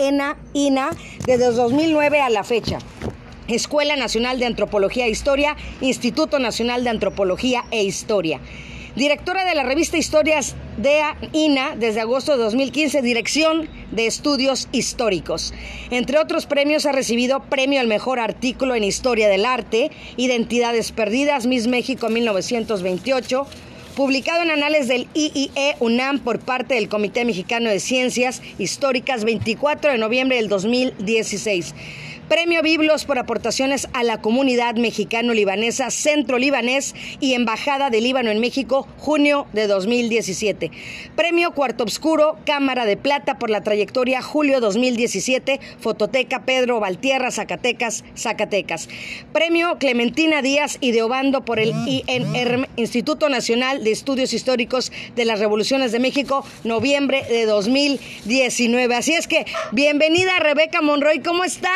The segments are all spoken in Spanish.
ENA, INA, desde 2009 a la fecha. Escuela Nacional de Antropología e Historia, Instituto Nacional de Antropología e Historia. Directora de la revista Historias de INA desde agosto de 2015, Dirección de Estudios Históricos. Entre otros premios ha recibido Premio al Mejor Artículo en Historia del Arte, Identidades Perdidas, Miss México 1928, publicado en Anales del IIE UNAM por parte del Comité Mexicano de Ciencias Históricas 24 de noviembre del 2016. Premio Biblos por aportaciones a la comunidad mexicano-libanesa Centro Libanés y Embajada de Líbano en México, junio de 2017. Premio Cuarto Obscuro, Cámara de Plata por la trayectoria, julio 2017, Fototeca Pedro Valtierra, Zacatecas, Zacatecas. Premio Clementina Díaz y de Obando por el INR, Instituto Nacional de Estudios Históricos de las Revoluciones de México, noviembre de 2019. Así es que, bienvenida Rebeca Monroy, ¿cómo está?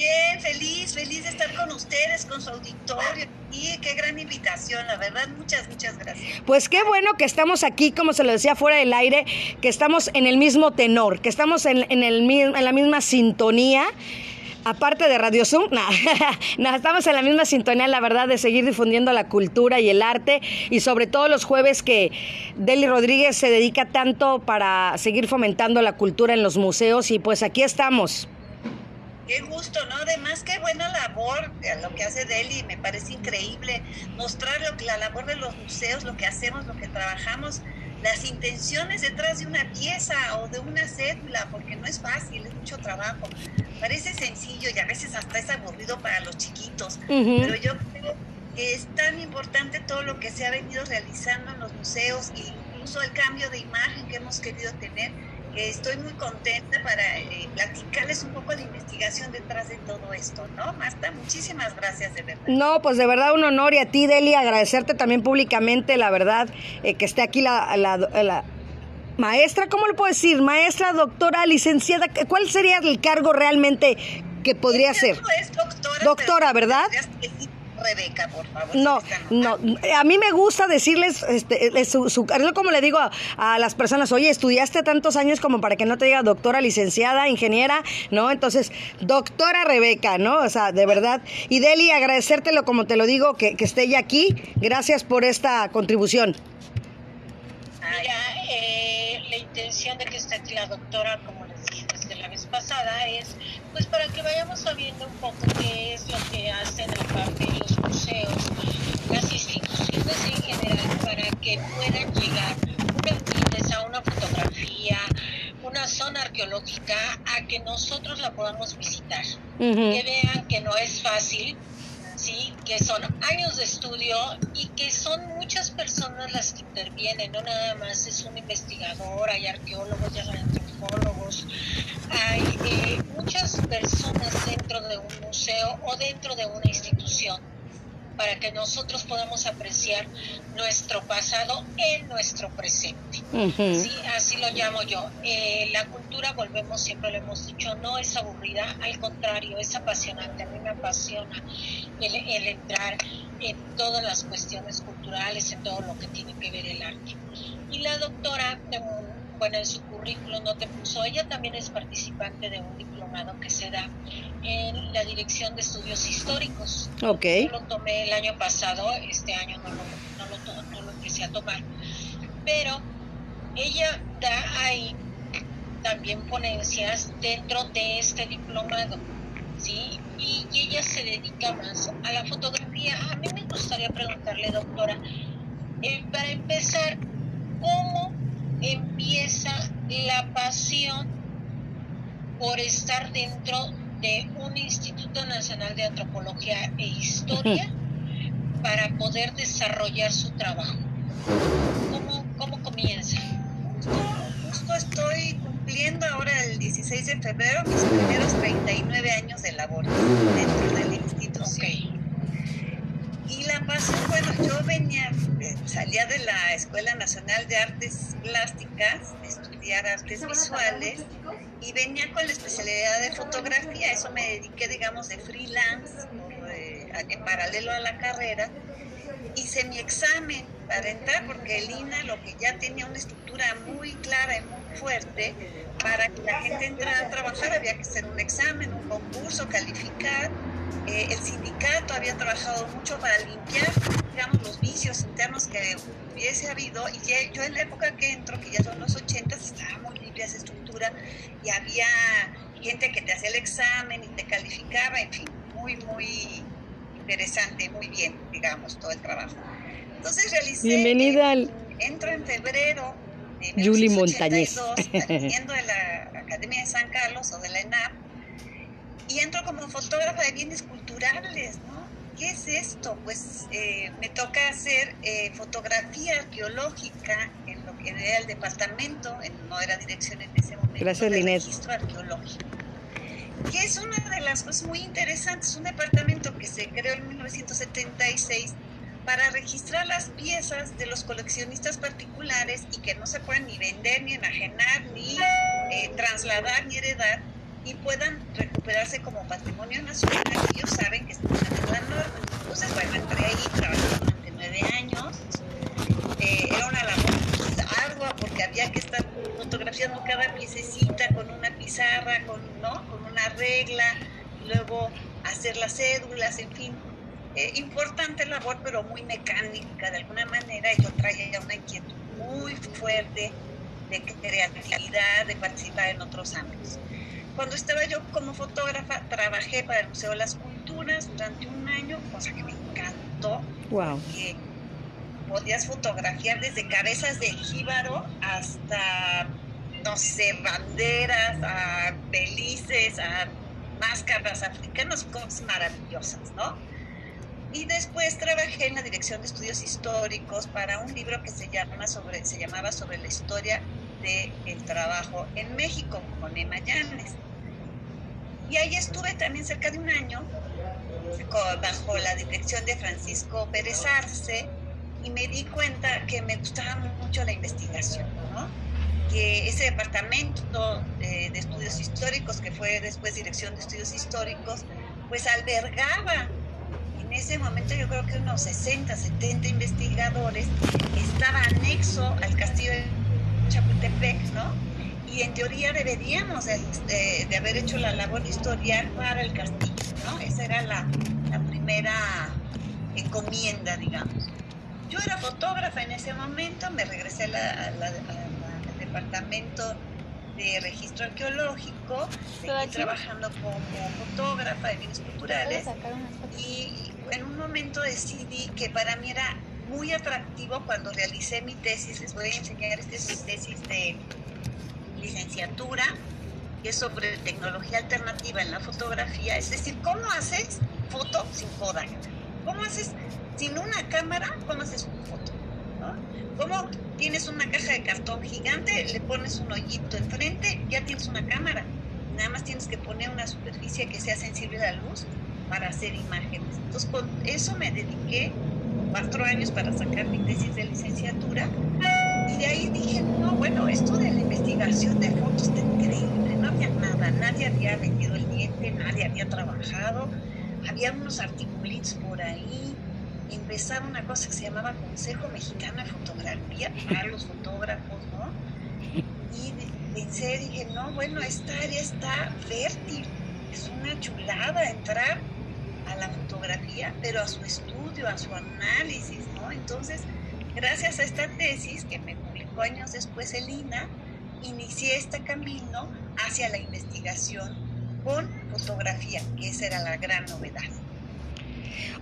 Bien, feliz, feliz de estar con ustedes, con su auditorio. Y qué gran invitación, la verdad, muchas, muchas gracias. Pues qué bueno que estamos aquí, como se lo decía fuera del aire, que estamos en el mismo tenor, que estamos en, el, en la misma sintonía. Aparte de Radio Zoom, no, estamos en la misma sintonía, la verdad, de seguir difundiendo la cultura y el arte y sobre todo los jueves que Deli Rodríguez se dedica tanto para seguir fomentando la cultura en los museos y pues aquí estamos. Qué gusto, ¿no? Además, qué buena labor eh, lo que hace Deli, me parece increíble mostrar lo que, la labor de los museos, lo que hacemos, lo que trabajamos, las intenciones detrás de una pieza o de una cédula, porque no es fácil, es mucho trabajo. Parece sencillo y a veces hasta es aburrido para los chiquitos, pero yo creo que es tan importante todo lo que se ha venido realizando en los museos e incluso el cambio de imagen que hemos querido tener estoy muy contenta para eh, platicarles un poco de investigación detrás de todo esto, ¿no? Marta, muchísimas gracias de verdad. No, pues de verdad un honor y a ti, Deli, agradecerte también públicamente, la verdad, eh, que esté aquí la, la, maestra, ¿cómo le puedo decir? Maestra, doctora, licenciada, ¿cuál sería el cargo realmente que podría ser? doctora. Doctora, ¿verdad? Rebeca, por favor. No, no, a mí me gusta decirles, este, su, su, como le digo a, las personas, oye, estudiaste tantos años como para que no te diga doctora, licenciada, ingeniera, ¿no? Entonces, doctora Rebeca, ¿no? O sea, de verdad. Y Deli, agradecértelo como te lo digo, que, que esté ella aquí. Gracias por esta contribución. Mira, eh, la intención de que esté aquí la doctora, como les dije desde la vez pasada, es pues para que vayamos sabiendo un poco qué es lo que hacen aparte los museos, las instituciones en general, para que puedan llegar una a una fotografía, una zona arqueológica, a que nosotros la podamos visitar. Que vean que no es fácil, ¿sí? que son años de estudio y que son muchas personas las que intervienen, no nada más es un investigador, hay arqueólogos, hay antropólogos, hay eh, muchas personas dentro de un museo o dentro de una institución para que nosotros podamos apreciar nuestro pasado en nuestro presente. ¿sí? Así lo llamo yo. Eh, la cultura, volvemos, siempre lo hemos dicho, no es aburrida, al contrario, es apasionante. A mí me apasiona el, el entrar en todas las cuestiones culturales, en todo lo que tiene que ver el arte. Y la doctora, bueno, en su currículum no te puso, ella también es participante de un diplomado que se da en la Dirección de Estudios Históricos. Ok. Yo lo tomé el año pasado, este año no lo, no lo, no lo empecé a tomar, pero ella da ahí también ponencias dentro de este diplomado, ¿sí? Y, ella se dedica más a la fotografía. A mí me gustaría preguntarle, doctora, eh, para empezar, ¿cómo empieza la pasión por estar dentro de un Instituto Nacional de Antropología e Historia para poder desarrollar su trabajo. ¿Cómo, cómo comienza? Justo, estoy cumpliendo ahora el 16 de febrero mis primeros 39 años de labor dentro del instituto. Y la pasión, bueno, yo venía, salía de la Escuela Nacional de Artes Plásticas, estudiar artes visuales, y venía con la especialidad de fotografía. Eso me dediqué, digamos, de freelance, eh, en paralelo a la carrera. Hice mi examen para entrar, porque el INA lo que ya tenía una estructura muy clara y muy fuerte para que la gente entrara a trabajar había que hacer un examen, un concurso, calificar. Eh, el sindicato había trabajado mucho para limpiar, digamos, los vicios internos que hubiese habido. Y yo en la época que entro, que ya son los 80, estaba muy limpia esa estructura y había gente que te hacía el examen y te calificaba, en fin, muy, muy interesante, muy bien, digamos, todo el trabajo. Entonces realicé... Bienvenida al... Entro en febrero de Julie Montañez. saliendo de la Academia de San Carlos o de la ENAP, y entro como fotógrafa de bienes culturales, ¿no? ¿Qué es esto? Pues eh, me toca hacer eh, fotografía arqueológica en lo que era el departamento, en, no era dirección en ese momento, Gracias, registro arqueológico. Que es una de las cosas muy interesantes, un departamento que se creó en 1976 para registrar las piezas de los coleccionistas particulares y que no se pueden ni vender, ni enajenar, ni eh, trasladar, ni heredar, y puedan recuperarse como patrimonio nacional. Ellos saben que están en la norma. Entonces, bueno, entré ahí, trabajé durante nueve años. Eh, era una labor ardua porque había que estar fotografiando cada piececita con una pizarra, con, ¿no? con una regla, luego hacer las cédulas, en fin, eh, importante labor, pero muy mecánica de alguna manera. Y yo traía una inquietud muy fuerte de creatividad, de participar en otros ámbitos. Cuando estaba yo como fotógrafa, trabajé para el Museo de las Culturas durante un año, cosa que me encantó. Wow. Que podías fotografiar desde cabezas de jíbaro hasta, no sé, banderas, a belices, a máscaras africanas, cosas maravillosas, ¿no? Y después trabajé en la Dirección de Estudios Históricos para un libro que se, llama sobre, se llamaba Sobre la historia del trabajo en México, con Emma Llanes. Y ahí estuve también cerca de un año bajo la dirección de Francisco Pérez Arce y me di cuenta que me gustaba mucho la investigación, ¿no? que ese departamento de, de estudios históricos, que fue después Dirección de Estudios Históricos, pues albergaba en ese momento yo creo que unos 60, 70 investigadores, estaba anexo al castillo de Chapultepec, ¿no? Y en teoría deberíamos de, de haber hecho la labor historial para el castillo, ¿no? Esa era la, la primera encomienda, digamos. Yo era fotógrafa en ese momento, me regresé al departamento de registro arqueológico, seguí trabajando como fotógrafa de bienes culturales y en un momento decidí que para mí era muy atractivo cuando realicé mi tesis, les voy a enseñar, esta es mi tesis de licenciatura, que es sobre tecnología alternativa en la fotografía, es decir, ¿cómo haces foto sin Kodak? ¿Cómo haces sin una cámara, cómo haces foto? ¿no? ¿Cómo tienes una caja de cartón gigante, le pones un hoyito enfrente, ya tienes una cámara? Nada más tienes que poner una superficie que sea sensible a la luz para hacer imágenes. Entonces, con eso me dediqué cuatro años para sacar mi tesis de licenciatura. Y de ahí dije, no, bueno, esto de la investigación de fotos está increíble. No había nada, nadie había vendido el diente, nadie había trabajado. Había unos articulitos por ahí. Empezaba una cosa que se llamaba Consejo Mexicano de Fotografía para los fotógrafos, ¿no? Y pensé, dije, no, bueno, esta área está fértil. Es una chulada entrar a la fotografía, pero a su estudio, a su análisis, ¿no? Entonces, gracias a esta tesis que me publicó años después el INA, inicié este camino hacia la investigación con fotografía, que esa era la gran novedad.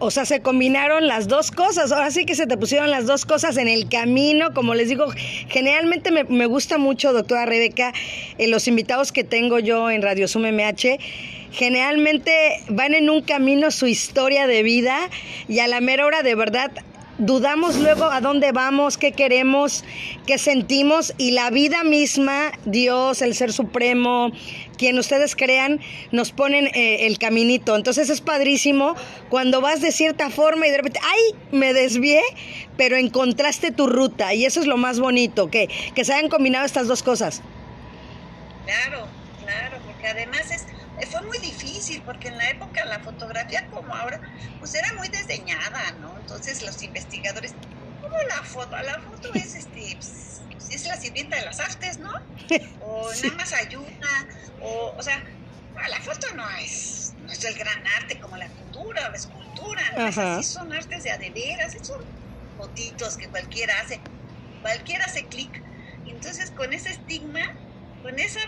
O sea, se combinaron las dos cosas. Ahora sí que se te pusieron las dos cosas en el camino. Como les digo, generalmente me, me gusta mucho, doctora Rebeca, eh, los invitados que tengo yo en Radio Sum MH generalmente van en un camino su historia de vida y a la mera hora de verdad dudamos luego a dónde vamos, qué queremos, qué sentimos y la vida misma, Dios, el Ser Supremo, quien ustedes crean, nos ponen eh, el caminito. Entonces es padrísimo cuando vas de cierta forma y de repente, ay, me desvié, pero encontraste tu ruta y eso es lo más bonito, que, que se hayan combinado estas dos cosas. Claro, claro, porque además es fue muy difícil porque en la época la fotografía como ahora pues era muy desdeñada, ¿no? Entonces los investigadores ¿cómo la foto? La foto es, este, pues, es la sirvienta de las artes, ¿no? O nada más ayuda, o, o sea, la foto no es, no es el gran arte como la pintura o la escultura, ¿no? Es así, son artes de adeveras, son fotitos que cualquiera hace, cualquiera hace clic. Entonces, con ese estigma, con esa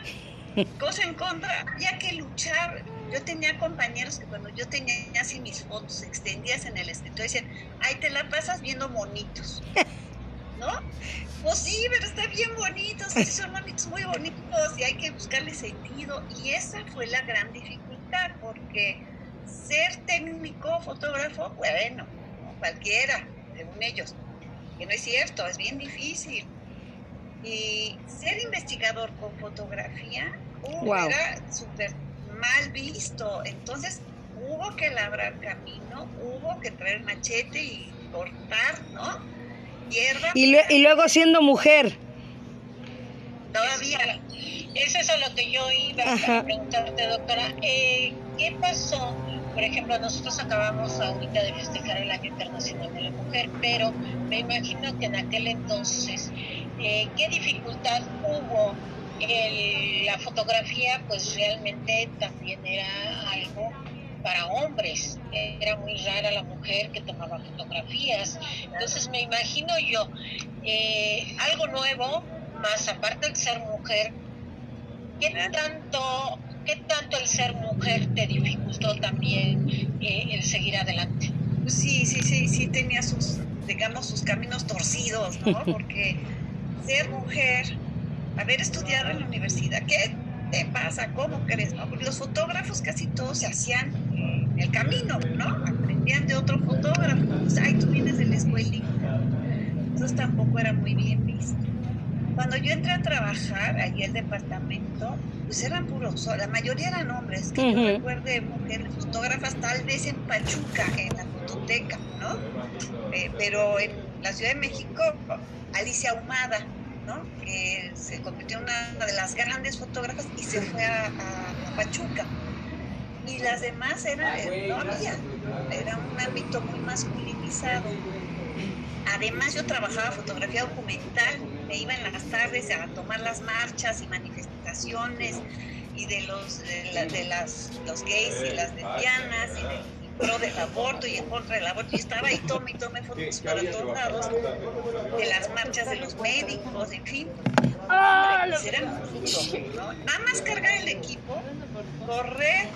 cosa en contra, había que luchar. Yo tenía compañeros que cuando yo tenía así mis fotos extendidas en el escritorio decían, ay, te la pasas viendo monitos. ¿No? Pues sí, pero está bien bonitos, sí, son monitos muy bonitos y hay que buscarle sentido. Y esa fue la gran dificultad, porque ser técnico, fotógrafo, bueno, cualquiera, según ellos, que no es cierto, es bien difícil. Y ser investigador con fotografía uh, era súper mal visto. Entonces hubo que labrar camino, hubo que traer machete y cortar, ¿no? Hierba. Y, y luego siendo mujer. Todavía. Eso es a lo que yo iba a preguntarte, doctora. Eh, ¿Qué pasó? Por ejemplo, nosotros acabamos ahorita de festejar el Año Internacional de la Mujer, pero me imagino que en aquel entonces eh, qué dificultad hubo. la fotografía pues realmente también era algo para hombres. Era muy rara la mujer que tomaba fotografías. Entonces me imagino yo eh, algo nuevo, más aparte del ser mujer, ¿qué tanto, qué tanto el ser mujer te dificultó también eh, el seguir adelante? Sí, sí, sí, sí tenía sus, digamos, sus caminos torcidos, ¿no? Porque ser mujer, haber estudiado en la universidad, ¿qué te pasa? ¿Cómo crees? Porque los fotógrafos casi todos se hacían en el camino, ¿no? Aprendían de otro fotógrafo. Pues, ay, tú vienes de la escuelita. Entonces tampoco era muy bien visto. Cuando yo entré a trabajar allí el departamento, pues eran puros, la mayoría eran hombres, que yo recuerde mujeres fotógrafas, tal vez en Pachuca, en la fototeca, ¿no? Eh, pero en la Ciudad de México, Alicia Humada, ¿no? que se convirtió en una de las grandes fotógrafas y se fue a, Pachuca. Y las demás eran, no había, era un ámbito muy masculinizado. Además yo trabajaba fotografía documental, me iba en las tardes a tomar las marchas y manifestaciones y de los de, las los gays y las lesbianas y de pro del aborto y en contra del aborto. Y estaba ahí, tome y tome fotos para todos lados, de las marchas de los médicos, en fin. Ah, pues mucho, ¿no? Nada más cargar el equipo, correr,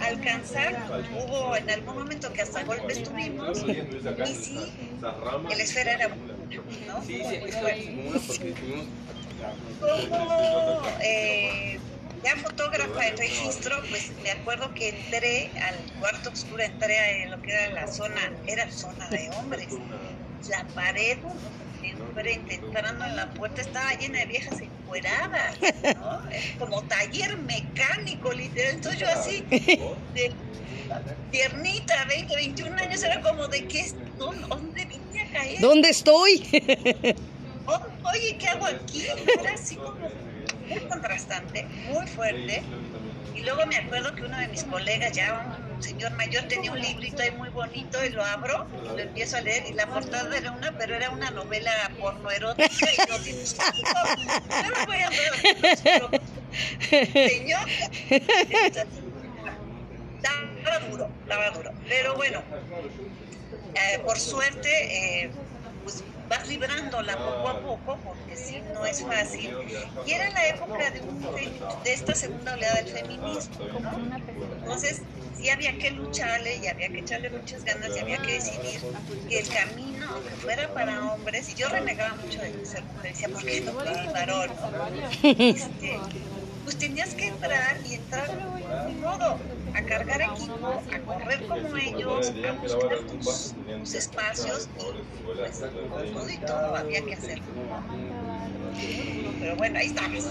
alcanzar. Hubo en algún momento que hasta golpes tuvimos, y sí, el esfera era ¿no? muy fuerte. Como, eh, ya fotógrafa en registro, pues me acuerdo que entré al cuarto oscuro, entré a lo que era la zona, era zona de hombres. La pared enfrente, entrando en la puerta, estaba llena de viejas encueradas, ¿no? Como taller mecánico, literal. Entonces yo así, de tiernita, 20, 21 años, era como de qué, ¿dónde, vine a caer? ¿Dónde estoy? Oye, ¿qué hago aquí? Era así como muy contrastante, muy fuerte. Y luego me acuerdo que uno de mis colegas, ya un señor mayor, tenía un librito ahí muy bonito y lo abro, lo empiezo a leer y la portada era una, pero era una novela porno erótica y no tiene no me voy a ver, señor, estaba duro, estaba duro. Pero bueno, eh, por suerte, eh, pues vas librándola poco a poco, porque si no es fácil. Y era la época de, un, de esta segunda oleada del feminismo, ¿no? Entonces, sí había que lucharle y había que echarle muchas ganas y había que decidir que el camino, fuera para hombres, y yo renegaba mucho de ser mujer, decía, ¿por qué no puedo ser varón? Este, pues tenías que entrar y entrar de modo a cargar equipo, a correr como ellos, a buscar tus, espacios y pues todo y todo había que hacerlo. Pero bueno, ahí estamos.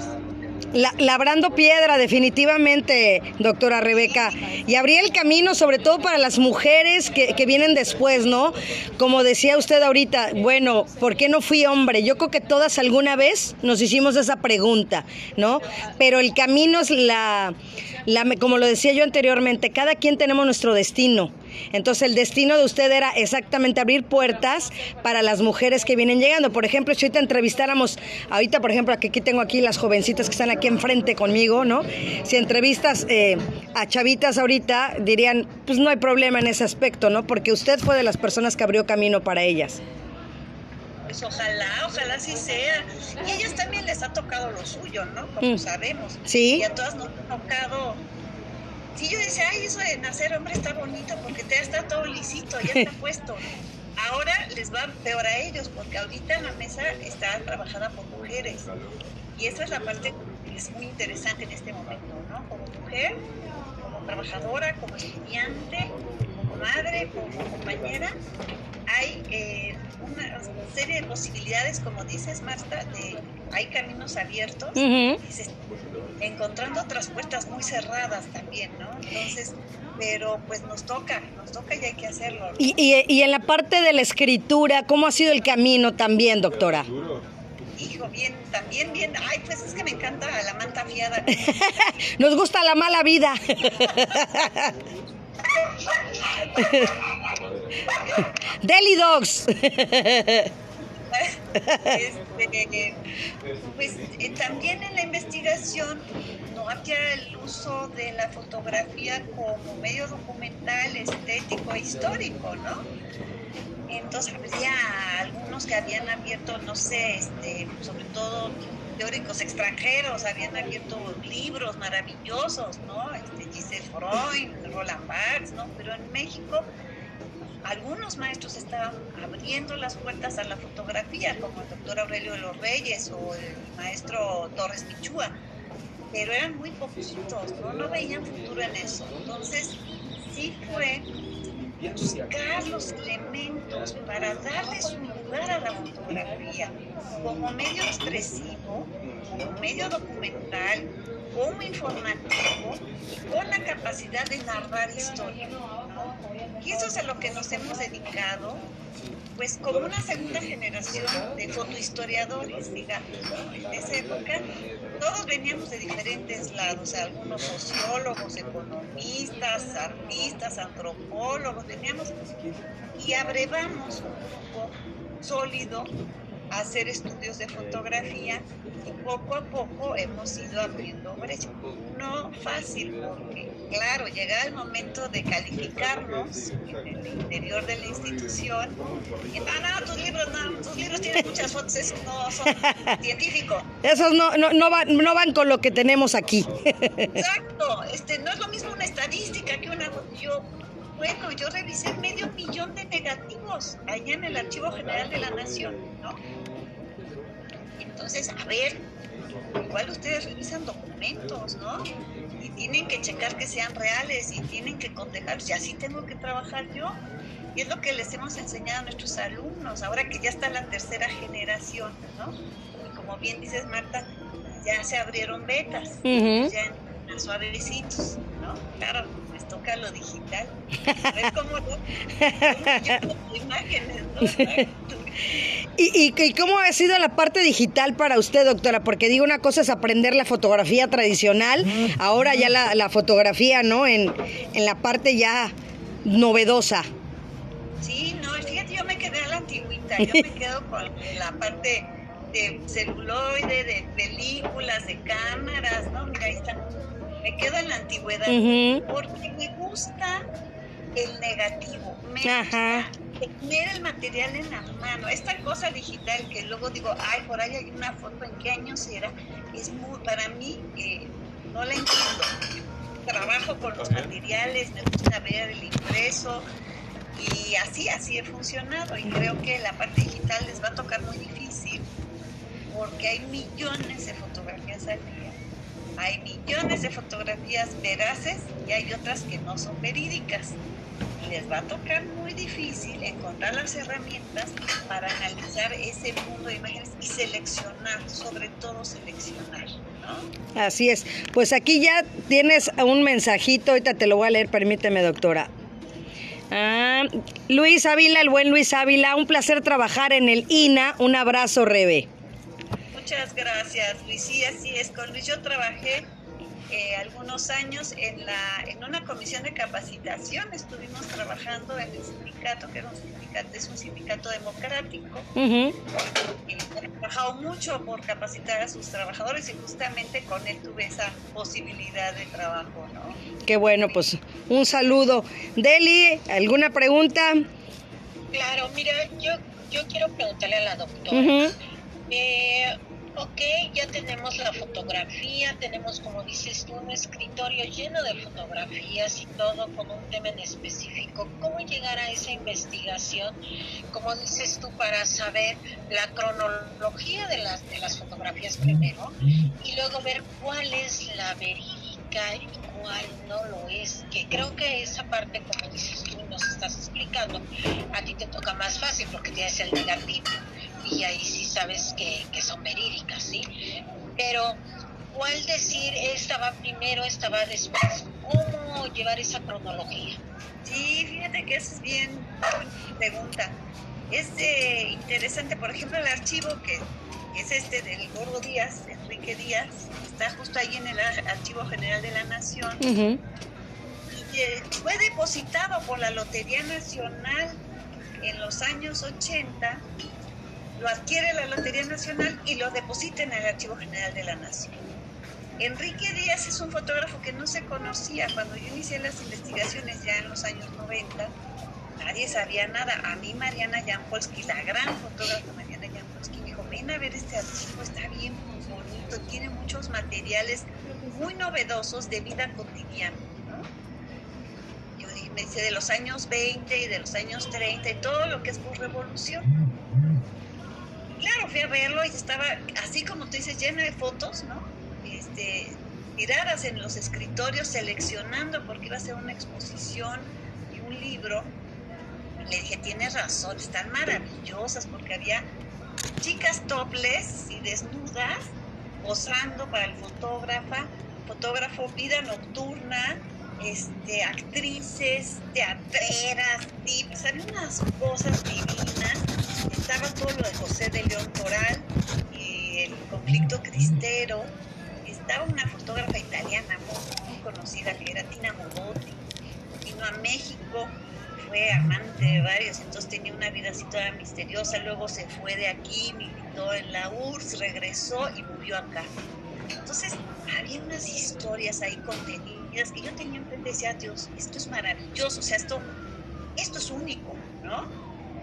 Labrando piedra, definitivamente, doctora Rebeca. Y abría el camino, sobre todo para las mujeres que, que, vienen después, ¿no? Como decía usted ahorita, bueno, ¿por qué no fui hombre? Yo creo que todas alguna vez nos hicimos esa pregunta, ¿no? Pero el camino es la, la como lo decía yo anteriormente, cada quien tenemos nuestro destino Entonces el destino de usted era exactamente abrir puertas para las mujeres que vienen llegando. Por ejemplo, si ahorita entrevistáramos, ahorita por ejemplo, aquí tengo aquí las jovencitas que están aquí enfrente conmigo, ¿no? Si entrevistas eh, a chavitas ahorita, dirían, pues no hay problema en ese aspecto, ¿no? Porque usted fue de las personas que abrió camino para ellas. Pues ojalá, ojalá sí sea. Y a ellas también les ha tocado lo suyo, ¿no? Como mm. sabemos. Sí. Y a todas nos ha tocado Sí, yo decía, ay, eso de nacer hombre está bonito porque ya está todo lisito, ya está puesto. Ahora les va peor a ellos porque ahorita en la mesa está trabajada por mujeres. Y esa es la parte que es muy interesante en este momento, ¿no? Como mujer, como trabajadora, como estudiante, madre, como compañera, hay eh, una serie de posibilidades, como dices, Marta, de hay caminos abiertos y se encontrando otras puertas muy cerradas también, ¿no? Entonces, pero pues nos toca, nos toca y hay que hacerlo. Y, y, en la parte de la escritura, ¿cómo ha sido el camino también, doctora? Hijo, bien, también bien. Ay, pues es que me encanta la manta fiada. nos gusta la mala vida. Deli Dogs. Este, pues eh, también en la investigación no había el uso de la fotografía como medio documental, estético e histórico, ¿no? Entonces había algunos que habían abierto, no sé, este, sobre todo teóricos extranjeros, habían abierto libros maravillosos, ¿no? Este, Giselle Freud, Roland Barthes, ¿no? Pero en México algunos maestros estaban abriendo las puertas a la fotografía, como el doctor Aurelio de los Reyes o el maestro Torres Michúa, pero eran muy poquitos, ¿no? no veían futuro en eso. Entonces, sí fue buscar los elementos para darle su lugar fotografía como medio expresivo, como medio documental, como informativo y con la capacidad de narrar historia. Y eso es a lo que nos hemos dedicado, pues como una segunda generación de fotohistoriadores, digamos. En esa época todos veníamos de diferentes lados, algunos sociólogos, economistas, artistas, antropólogos, veníamos y abrevamos un grupo sólido hacer estudios de fotografía y poco a poco hemos ido abriendo brecha. No fácil porque, claro, llega el momento de calificarnos en el interior de la institución y no, no, tus libros no, tus libros tienen muchas fotos, esos no son científicos. Esos no, no, no, van, no van con lo que tenemos aquí. Exacto, este, no es lo mismo una estadística que una... Yo, bueno, yo revisé medio millón de negativos allá en el Archivo General de la Nación, ¿no? Entonces, a ver, igual ustedes revisan documentos, ¿no? Y tienen que checar que sean reales y tienen que cotejar si así tengo que trabajar yo. Y es lo que les hemos enseñado a nuestros alumnos, ahora que ya está la tercera generación, ¿no? Y como bien dices, Marta, ya se abrieron becas, ya en suavecitos, ¿no? Claro, toca lo digital. Cómo no. imágenes, ¿no? ¿Y, y, cómo ha sido la parte digital para usted, doctora? Porque digo, una cosa es aprender la fotografía tradicional, ahora ya la, la fotografía, ¿no? En, en, la parte ya novedosa. Sí, no, fíjate, yo me quedé a la antigüita, yo me quedo con la parte de celuloide, de películas, de cámaras, ¿no? Mira, ahí están me quedo en la antigüedad porque me gusta el negativo, me gusta tener el material en la mano. Esta cosa digital que luego digo, ay, por ahí hay una foto, ¿en qué año será? Es muy, para mí, eh, no la entiendo. Trabajo con los materiales, me gusta ver el impreso y así, así he funcionado y creo que la parte digital les va a tocar muy difícil porque hay millones de fotografías al día hay millones de fotografías veraces y hay otras que no son verídicas. Les va a tocar muy difícil encontrar las herramientas para analizar ese mundo de imágenes y seleccionar, sobre todo seleccionar. Así es. Pues aquí ya tienes un mensajito, ahorita te lo voy a leer, permíteme, doctora. Ah, Luis Ávila, el buen Luis Ávila, un placer trabajar en el INA. Un abrazo, Rebe. Muchas gracias, Luis. Sí, así es. Con Luis yo trabajé eh, algunos años en, la, en una comisión de capacitación, estuvimos trabajando en el sindicato, que era un sindicato, es un sindicato democrático, y ha trabajado mucho por capacitar a sus trabajadores y justamente con él tuve esa posibilidad de trabajo, ¿no? Qué bueno, pues un saludo. Deli, ¿alguna pregunta? Claro, mira, yo, yo quiero preguntarle a la doctora. eh, ok, ya tenemos la fotografía, tenemos, como dices tú, un escritorio lleno de fotografías y todo con un tema en específico. ¿Cómo llegar a esa investigación, como dices tú, para saber la cronología de las, de las fotografías primero y luego ver cuál es la verídica y cuál no lo es? Que creo que esa parte, como dices tú, nos estás explicando, a ti te toca más fácil porque tienes el negativo y ahí sabes que, que son verídicas, ¿sí? Pero, ¿cuál decir esta va primero, esta va después? ¿Cómo llevar esa cronología? Sí, fíjate que eso es bien pregunta. Es eh, interesante, por ejemplo, el archivo que, que es este del Gordo Díaz, Enrique Díaz, está justo ahí en el Archivo General de la Nación. Y eh, fue depositado por la Lotería Nacional en los años 80, lo adquiere la Lotería Nacional y lo deposita en el Archivo General de la Nación. Enrique Díaz es un fotógrafo que no se conocía cuando yo inicié las investigaciones ya en los años 90. Nadie sabía nada. A mí Mariana Jampolsky, la gran fotógrafa Mariana Jampolsky, me dijo, ven a ver este archivo, está bien bonito, tiene muchos materiales muy novedosos de vida cotidiana. Yo me dice de los años 20 y de los años 30 y todo lo que es por revolución. Claro, fui a verlo y estaba así como tú dices, llena de fotos, ¿no? Este, tiradas en los escritorios, seleccionando porque iba a ser una exposición y un libro. Le dije, tienes razón, están maravillosas porque había chicas topless y desnudas posando para el fotógrafa, fotógrafo vida nocturna, este, actrices, teatreras, tips, había unas cosas divinas. Estaba todo lo de José de León Toral y el conflicto cristero. Estaba una fotógrafa italiana muy, muy conocida que era Tina Modotti. Vino a México, fue amante de varios, entonces tenía una vida así toda misteriosa. Luego se fue de aquí, militó en la URSS, regresó y murió acá. Entonces, había unas historias ahí contenidas que yo tenía enfrente decía, Dios, esto es maravilloso, o sea, esto, esto es único, ¿no?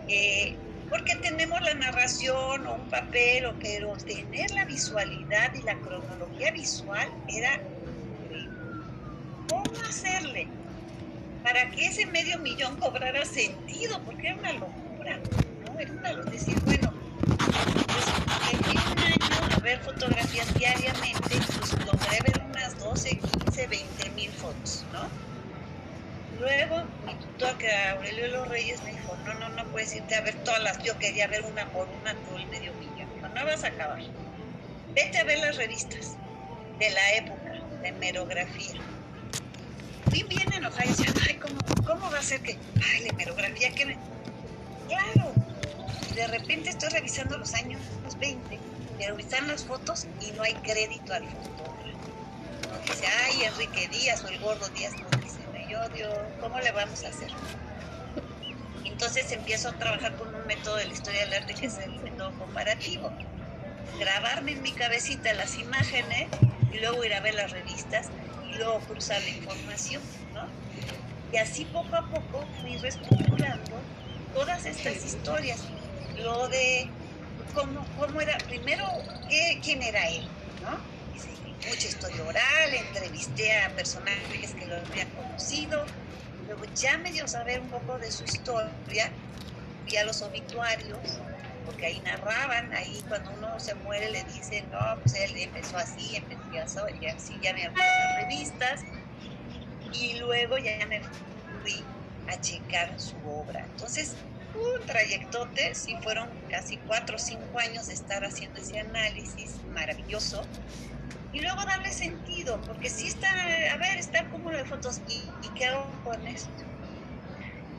Eh, porque tenemos la narración o un papel, o pero tener la visualidad y la cronología visual era cómo hacerle para que ese medio millón cobrara sentido, porque era una locura, ¿no? Era una locura, decir, bueno, pues en un año a ver fotografías diariamente, pues logré ver 12, 15, 20 mil fotos, ¿no? Luego, mi tutor, que Aurelio los Reyes, me dijo, no, no, no puedes irte a ver todas las, yo quería ver una por una todo el medio millón, no, no vas a acabar. Vete a ver las revistas de la época, de hemerografía. Fui bien enojada y ay, ¿cómo, ¿cómo va a ser que, ay, la hemerografía, que me... Claro, y de repente estoy revisando los años 20, pero están las fotos y no hay crédito al fotógrafo. Dice, ay, Enrique Díaz o el gordo Díaz, no dice, yo, Dios, ¿cómo le vamos a hacer? Entonces empiezo a trabajar con un método de la historia del arte que es el método comparativo. Grabarme en mi cabecita las imágenes y luego ir a ver las revistas y luego cruzar la información, ¿no? Y así poco a poco fui reestructurando todas estas historias. Lo de cómo, cómo era, primero, ¿qué, quién era él, ¿no? Mucha historia oral, entrevisté a personajes que lo habían conocido, luego ya me dio saber un poco de su historia, vi a los obituarios, porque ahí narraban, ahí cuando uno se muere le dicen, no, pues él empezó así, empezó y así, ya me las revistas, y luego ya me fui a checar su obra. Entonces, un trayectote, sí fueron casi cuatro o cinco años de estar haciendo ese análisis maravilloso. Y luego darle sentido, porque sí está, a ver, está el cúmulo de fotos, ¿y, y qué hago con esto?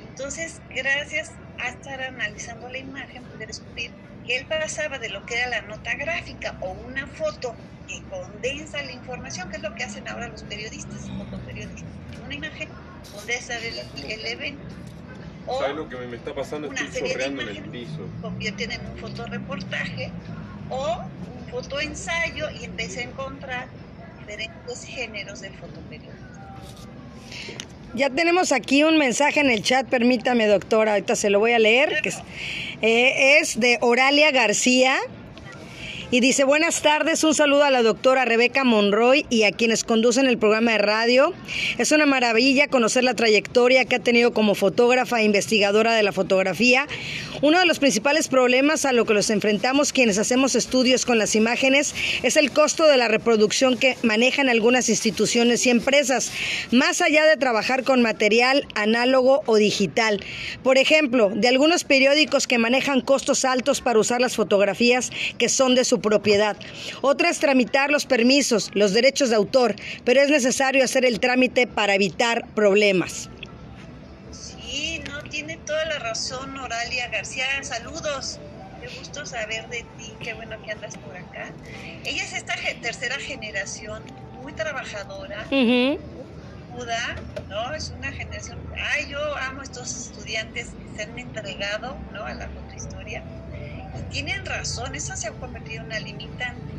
Entonces, gracias a estar analizando la imagen, pude descubrir que él pasaba de lo que era la nota gráfica o una foto que condensa la información, que es lo que hacen ahora los periodistas, fotoperiodistas. Una imagen condensa el, el evento. O ¿Sabes lo que me está pasando? Estoy chorreando en el piso. Convierten en un fotoreportaje o fotoensayo y empecé a encontrar diferentes géneros de fotoperiodismo. Ya tenemos aquí un mensaje en el chat, permítame doctora, ahorita se lo voy a leer, es, eh, es de Oralia García y dice, buenas tardes, un saludo a la doctora Rebeca Monroy y a quienes conducen el programa de radio. Es una maravilla conocer la trayectoria que ha tenido como fotógrafa e investigadora de la fotografía. Uno de los principales problemas a lo que nos enfrentamos quienes hacemos estudios con las imágenes es el costo de la reproducción que manejan algunas instituciones y empresas, más allá de trabajar con material análogo o digital. Por ejemplo, de algunos periódicos que manejan costos altos para usar las fotografías que son de su propiedad. Otra es tramitar los permisos, los derechos de autor, pero es necesario hacer el trámite para evitar problemas. Sí, no, tiene toda la razón Oralia García. Saludos. Qué gusto saber de ti, qué bueno que andas por acá. Ella es esta tercera generación, muy trabajadora, uh ¿no? Es una generación, ay, yo amo estos estudiantes que se han entregado, ¿no? A la fotohistoria tienen razón, esa se ha convertido en una limitante.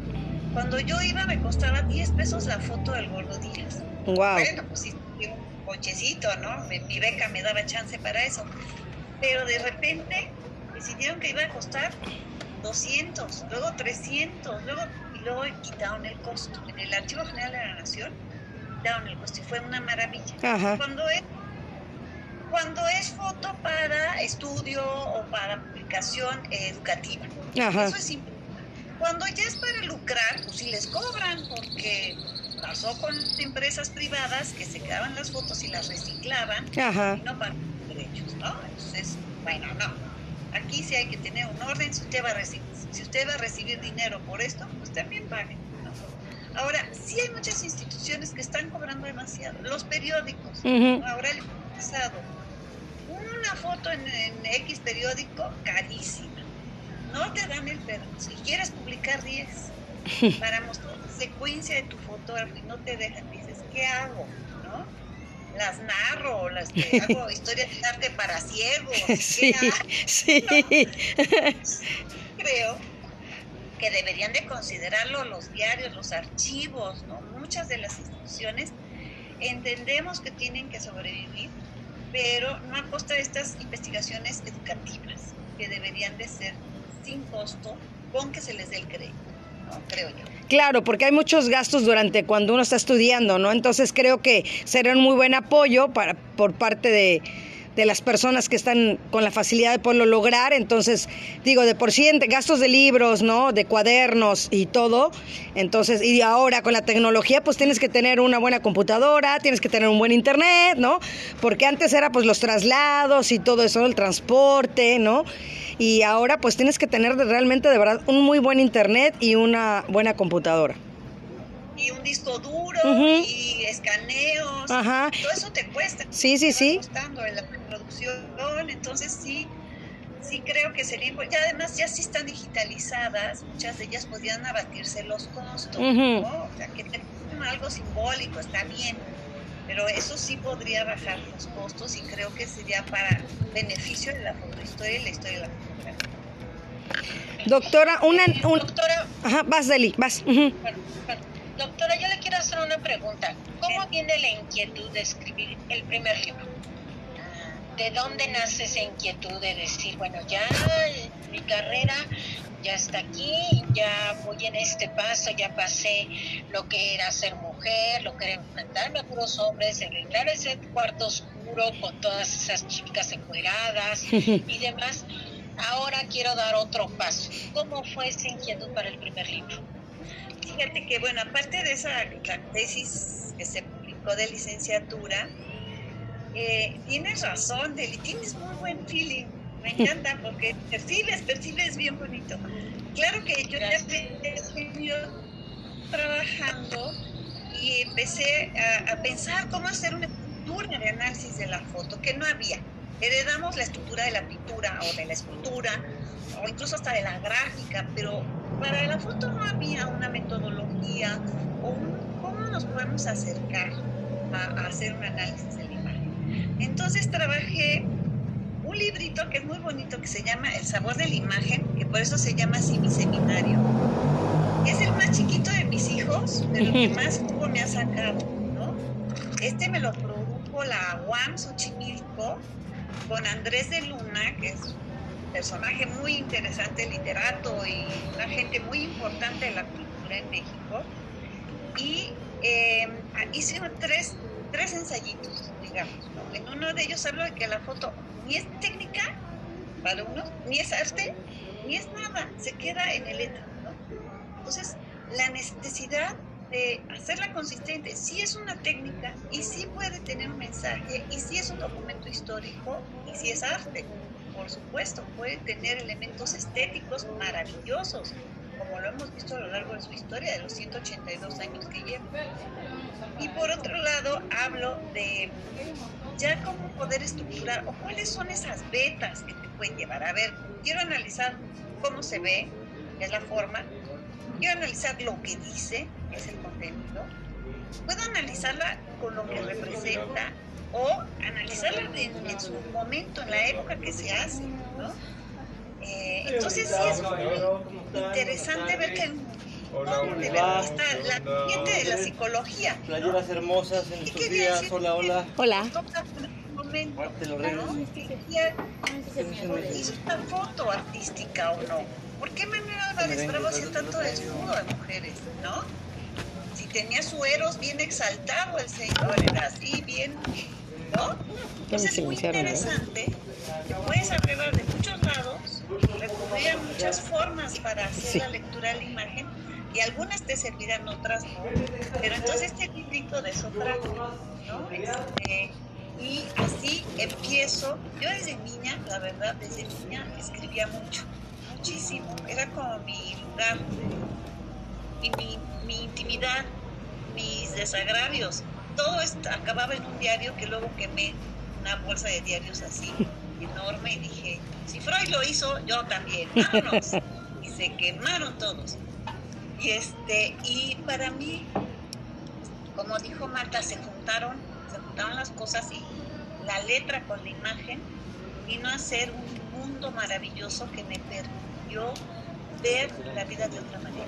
Cuando yo iba me costaba 10 pesos la foto del Gordo Díaz. Wow. Bueno, pues sí, un cochecito, ¿no? Mi beca me daba chance para eso. Pero de repente decidieron que iba a costar 200, luego 300, luego, y luego quitaron el costo. En el Archivo General de la Nación quitaron el costo y fue una maravilla. Cuando es cuando es foto para estudio o para publicación educativa. Eso es simple. Cuando ya es para lucrar, pues sí les cobran, porque pasó con empresas privadas que se quedaban las fotos y las reciclaban y no pagan derechos, ¿no? Entonces, bueno, no. Aquí sí hay que tener un orden. Si usted va a recibir, si usted va a recibir dinero por esto, pues también pague. Ahora, sí hay muchas instituciones que están cobrando demasiado. Los periódicos. Ahora el pasado una foto en, X periódico carísima. No te dan el permiso. Si quieres publicar 10 para mostrar la secuencia de tu fotógrafo y no te dejan, dices, ¿qué hago? ¿No? Las narro, las que hago historias de arte para ciegos. Sí, sí. Creo que deberían de considerarlo los diarios, los archivos, ¿no? Muchas de las instituciones entendemos que tienen que sobrevivir pero no a costa de estas investigaciones educativas que deberían de ser sin costo con que se les dé el crédito. ¿no? creo yo. Claro, porque hay muchos gastos durante cuando uno está estudiando, ¿no? Entonces creo que será un muy buen apoyo para por parte de, de las personas que están con la facilidad de poderlo lograr. Entonces, digo, de por sí, gastos de libros, ¿no? De cuadernos y todo. Entonces, y ahora con la tecnología, pues tienes que tener una buena computadora, tienes que tener un buen internet, ¿no? Porque antes era pues los traslados y todo eso, el transporte, ¿no? Y ahora pues tienes que tener realmente de verdad un muy buen internet y una buena computadora y un disco duro y escaneos. Todo eso te cuesta. Sí, sí, sí. Costando producción, entonces sí, sí creo que sería Y además ya sí están digitalizadas, muchas de ellas podrían abatirse los costos, O sea, que tengan algo simbólico, está bien, pero eso sí podría bajar los costos y creo que sería para beneficio de la fotohistoria y la historia de la fotografía. Doctora, una... Doctora... Ajá, vas, Deli, vas. Doctora, yo le quiero hacer una pregunta. ¿Cómo viene la inquietud de escribir el primer libro? ¿De dónde nace esa inquietud de decir, bueno, ya mi carrera ya está aquí, ya voy en este paso, ya pasé lo que era ser mujer, lo que era enfrentarme a puros hombres, entrar ese cuarto oscuro con todas esas chicas encueradas y demás. Ahora quiero dar otro paso. ¿Cómo fue esa inquietud para el primer libro? fíjate que, bueno, aparte de esa tesis que se publicó de licenciatura, eh, tienes razón, Deli, tienes muy buen feeling. Me encanta porque percibes, percibes bien bonito. Claro que yo ya estoy trabajando y empecé a, a, pensar cómo hacer una estructura de análisis de la foto, que no había. Heredamos la estructura de la pintura o de la escultura, o incluso hasta de la gráfica, pero para la foto no había una metodología o cómo nos podemos acercar a, hacer un análisis de la. Entonces trabajé un librito que es muy bonito que se llama El sabor de la imagen, que por eso se llama así mi seminario. Es el más chiquito de mis hijos, de lo que más jugo me ha sacado, ¿no? Este me lo produjo la UAM Xochimilco con Andrés de Luna, que es un personaje muy interesante, literato y una gente muy importante de la cultura en México. Y eh, hice tres, tres ensayitos, digamos. En uno de ellos hablo de que la foto ni es técnica para uno, ni es arte, ni es nada, se queda en el éter. Entonces, la necesidad de hacerla consistente, sí es una técnica y sí puede tener un mensaje y sí es un documento histórico y sí es arte. Por supuesto, puede tener elementos estéticos maravillosos, como lo hemos visto a lo largo de su historia, de los 182 años que lleva. Y por otro lado, hablo de ya cómo poder estructurar o cuáles son esas vetas que te pueden llevar. A ver, quiero analizar cómo se ve, que es la forma, quiero analizar lo que dice, que es el contenido, puedo analizarla con lo que representa o analizarla en, su momento, en la época que se hace, ¿no? Eh, entonces sí es muy interesante ver que Hola, hola. Está la gente de la psicología. Playeras hermosas en estos días. Hola, hola. Hola. Parte los ¿Hizo esta foto artística o no? ¿Por qué Manuel Álvarez Bravo hacía tanto desnudo de mujeres, no? Si tenía su eros bien exaltado el señor, era así, bien, ¿no? Entonces es muy interesante que puedes arreglar de muchos lados, recurrir a muchas formas para hacer la lectura de la imagen y algunas te servirán, otras no. Pero entonces este librito de eso ¿no? Este, y así empiezo. Yo desde niña, la verdad, desde niña escribía mucho, muchísimo. Era como mi lugar, mi, mi intimidad, mis desagravios. Todo esto acababa en un diario que luego quemé una bolsa de diarios así enorme y dije, si Freud lo hizo, yo también, vámonos. y se quemaron todos. Y este, y para mí, como dijo Marta, se juntaron, se juntaron las cosas y la letra con la imagen vino a ser un mundo maravilloso que me permitió ver la vida de otra manera.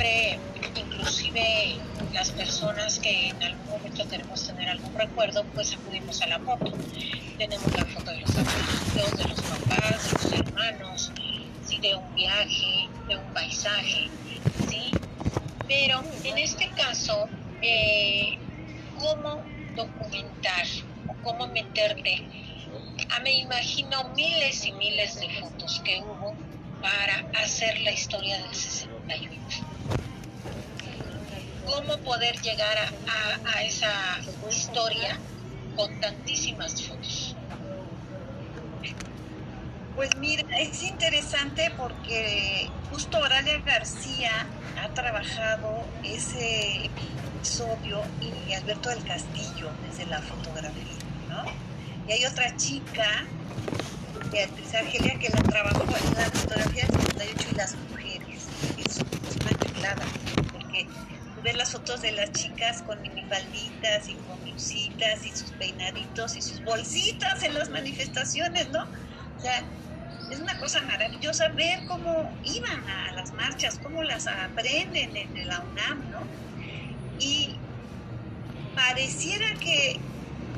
Siempre, inclusive las personas que en algún momento queremos tener algún recuerdo, pues acudimos a la foto. Tenemos la foto de los abuelos, de los papás, de los hermanos, ¿sí? de un viaje, de un paisaje, ¿sí? Pero en este caso, eh, ¿cómo documentar o cómo meterte? A me imagino miles y miles de fotos que hubo para hacer la historia del 68. ¿Cómo poder llegar a, esa historia con tantísimas fotos? Pues mira, es interesante porque justo Oralia García ha trabajado ese episodio y Alberto del Castillo desde la fotografía, ¿no? Y hay otra chica Beatriz Argelia, que la trabajó en la fotografía del 78 y las mujeres. Es, una chulada, porque ves las fotos de las chicas con minifalditas y con blusitas y sus peinaditos y sus bolsitas en las manifestaciones, ¿no? O sea, es una cosa maravillosa ver cómo iban a las marchas, cómo las aprenden en la UNAM, ¿no? Y pareciera que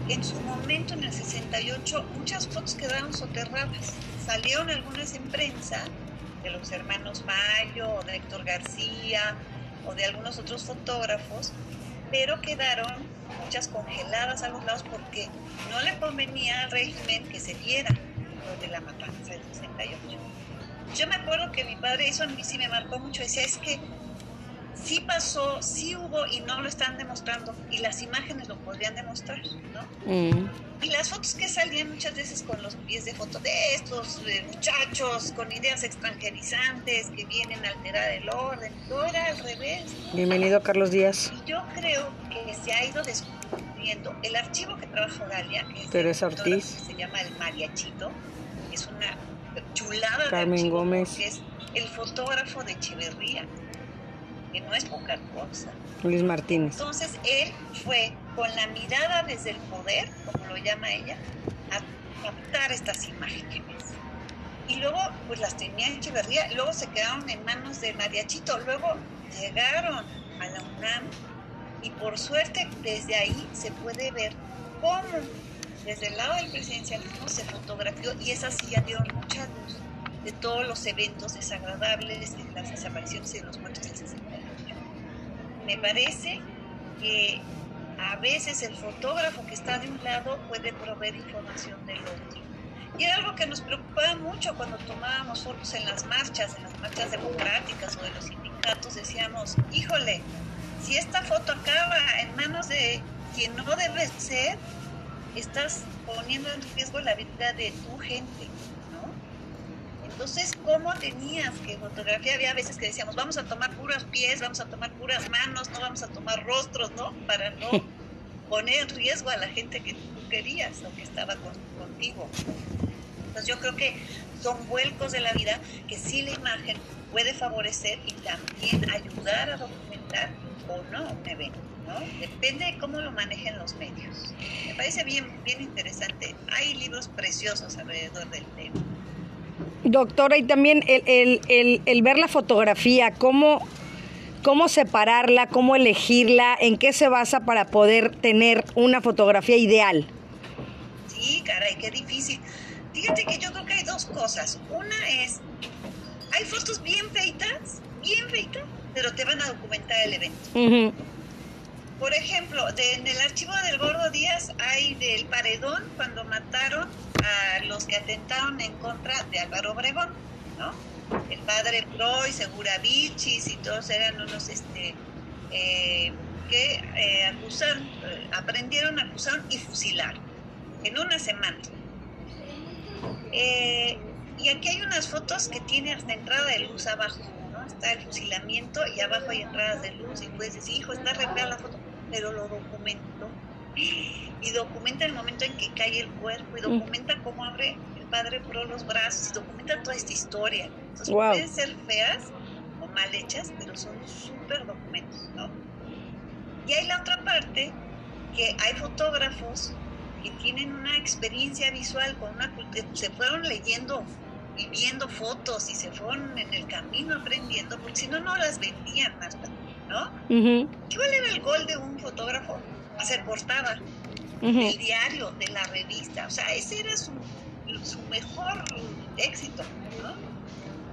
en su momento, en el 68, muchas fotos quedaron soterradas. Salieron algunas en prensa de los hermanos Mayo, de Héctor García, o de algunos otros fotógrafos, pero quedaron muchas congeladas a los lados porque no le convenía al régimen que se viera lo de la matanza del 68. Yo me acuerdo que mi padre, eso a mí sí me marcó mucho, decía, es que sí pasó, sí hubo y no lo están demostrando y las imágenes lo podrían demostrar, ¿no? Mm. Y las fotos que salían muchas veces con los pies de foto de estos muchachos con ideas extranjerizantes que vienen a alterar el orden, todo era al revés. Bienvenido Carlos Díaz. Y yo creo que se ha ido descubriendo el archivo que trabaja Galia, que Teresa Ortiz. se llama El Mariachito, es una chulada Carmen de archivo, Gómez. que es el fotógrafo de Echeverría, que no es poca cosa. Luis Martínez. Entonces él fue con la mirada desde el poder, como lo llama ella, a captar estas imágenes. Y luego, pues las tenía Echeverría, luego se quedaron en manos de Mariachito, luego llegaron a la UNAM y por suerte desde ahí se puede ver cómo desde el lado del presidencialismo se fotografió y esas sí ya dieron mucha luz de todos los eventos desagradables, de las desapariciones y de los muertos del 68. Me parece que a veces el fotógrafo que está de un lado puede proveer información del otro. Y era algo que nos preocupaba mucho cuando tomábamos fotos en las marchas, en las marchas democráticas o de los sindicatos, decíamos, híjole, si esta foto acaba en manos de quien no debe ser, estás poniendo en riesgo la vida de tu gente. Entonces, ¿cómo tenías que fotografiar? Había veces que decíamos, vamos a tomar puros pies, vamos a tomar puras manos, no vamos a tomar rostros, ¿no? Para no poner en riesgo a la gente que tú querías o que estaba con, contigo. Entonces, yo creo que son vuelcos de la vida que sí la imagen puede favorecer y también ayudar a documentar o no un evento. ¿no? Depende de cómo lo manejen los medios. Me parece bien, bien interesante. Hay libros preciosos alrededor del tema. Doctora, y también el, el, el, el ver la fotografía, cómo, cómo separarla, cómo elegirla, en qué se basa para poder tener una fotografía ideal. Sí, caray, qué difícil. Fíjate que yo creo que hay dos cosas. Una es, hay fotos bien feitas, bien feitas, pero te van a documentar el evento. Uh -huh. Por ejemplo, de, en el archivo del Gordo Díaz hay del paredón cuando mataron a los que atentaron en contra de Álvaro Obregón, ¿no? El padre Proy, Seguravichis y todos eran unos este, eh, que eh, acusaron, eh, aprendieron, acusaron y fusilaron en una semana. Y aquí hay unas fotos que tiene hasta entrada de luz abajo, ¿no? Está el fusilamiento y abajo hay entradas de luz y puedes decir, hijo, está re fea la foto, pero lo documento. Y documenta el momento en que cae el cuerpo y documenta cómo abre el padre Pro los brazos y documenta toda esta historia. Entonces wow. pueden ser feas o mal hechas, pero son súper documentos, ¿no? Y hay la otra parte que hay fotógrafos que tienen una experiencia visual, con una, se fueron leyendo y viendo fotos y se fueron en el camino aprendiendo, porque si no, no las vendían ¿no? Uh -huh. ¿Cuál era el gol de un fotógrafo? Hacer portada uh -huh. del diario, de la revista, o sea, ese era su, su mejor éxito, ¿no?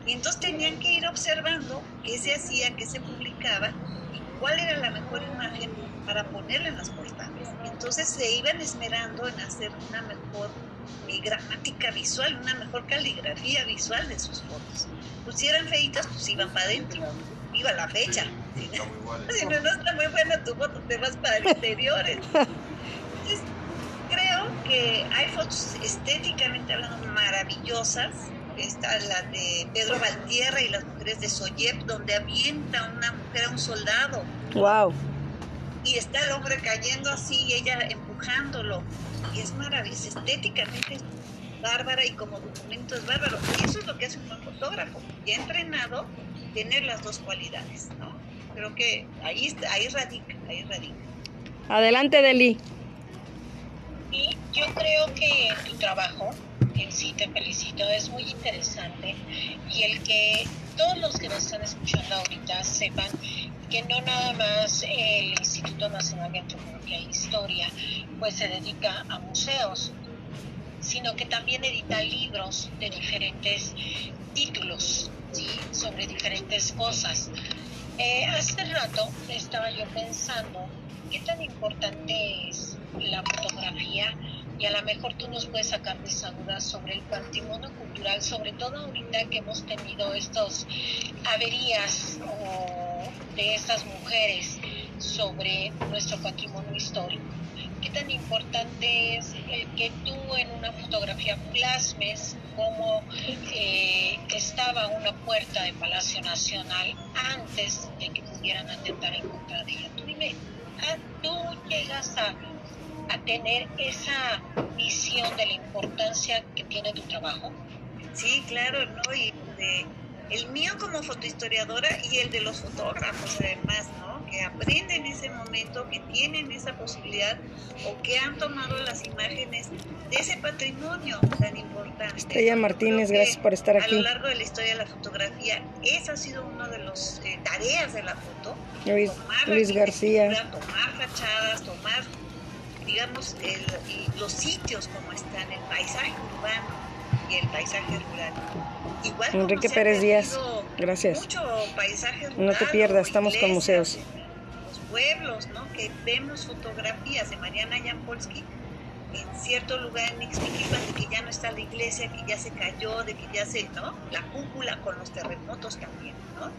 Y entonces tenían que ir observando qué se hacía, qué se publicaba y cuál era la mejor imagen para ponerla en las portadas. Entonces se iban esmerando en hacer una mejor eh, gramática visual, una mejor caligrafía visual de sus fotos. Pues si eran feitas, pues iban para adentro. Iba la fecha. Sí, si, no, igual, si no, no está muy buena tu foto, te vas para interiores. Entonces, creo que hay fotos estéticamente hablando maravillosas. Está la de Pedro Valtierra y las mujeres de Soyep, donde avienta una mujer a un soldado. ¡Wow! Y está el hombre cayendo así y ella empujándolo. Y es maravilloso, estéticamente es bárbara y como documento es bárbaro. Y eso es lo que hace un buen fotógrafo. Ya entrenado, tener las dos cualidades, ¿no? Creo que ahí, está, ahí radica, ahí radica. Adelante, Deli. Y yo creo que tu trabajo, en sí te felicito, es muy interesante. Y el que todos los que nos están escuchando ahorita sepan que no nada más el Instituto Nacional de Antropología e Historia pues se dedica a museos, sino que también edita libros de diferentes títulos, sobre diferentes cosas. Eh, hace rato estaba yo pensando qué tan importante es la fotografía y a lo mejor tú nos puedes sacar de esa duda sobre el patrimonio cultural, sobre todo ahorita que hemos tenido estos averías de estas mujeres sobre nuestro patrimonio histórico. ¿Qué tan importante es que tú en una fotografía plasmes cómo eh, estaba una puerta de Palacio Nacional antes de que pudieran atentar en contra de ella? Tú dime, ah, tú llegas a a tener esa visión de la importancia que tiene tu trabajo? Sí, claro, ¿no? Y de, el mío como fotohistoriadora y el de los fotógrafos además, ¿no? Que aprenden en ese momento, que tienen esa posibilidad o que han tomado las imágenes de ese patrimonio tan importante. Estrella Martínez, gracias por estar aquí. A lo largo de la historia de la fotografía, esa ha sido una de las eh, tareas de la foto. Luis, Luis García. Tomar fachadas, tomar, digamos, el, los sitios como están, el paisaje urbano y el paisaje rural. Igual Enrique Pérez Díaz, gracias. Mucho paisaje rural, no te pierdas, estamos con museos. Los pueblos, ¿no? Que vemos fotografías de Mariana Jampolsky en cierto lugar en Ixmiquilpan de que ya no está la iglesia, que ya se cayó, de que ya se, ¿no? La cúpula con los terremotos también, ¿no?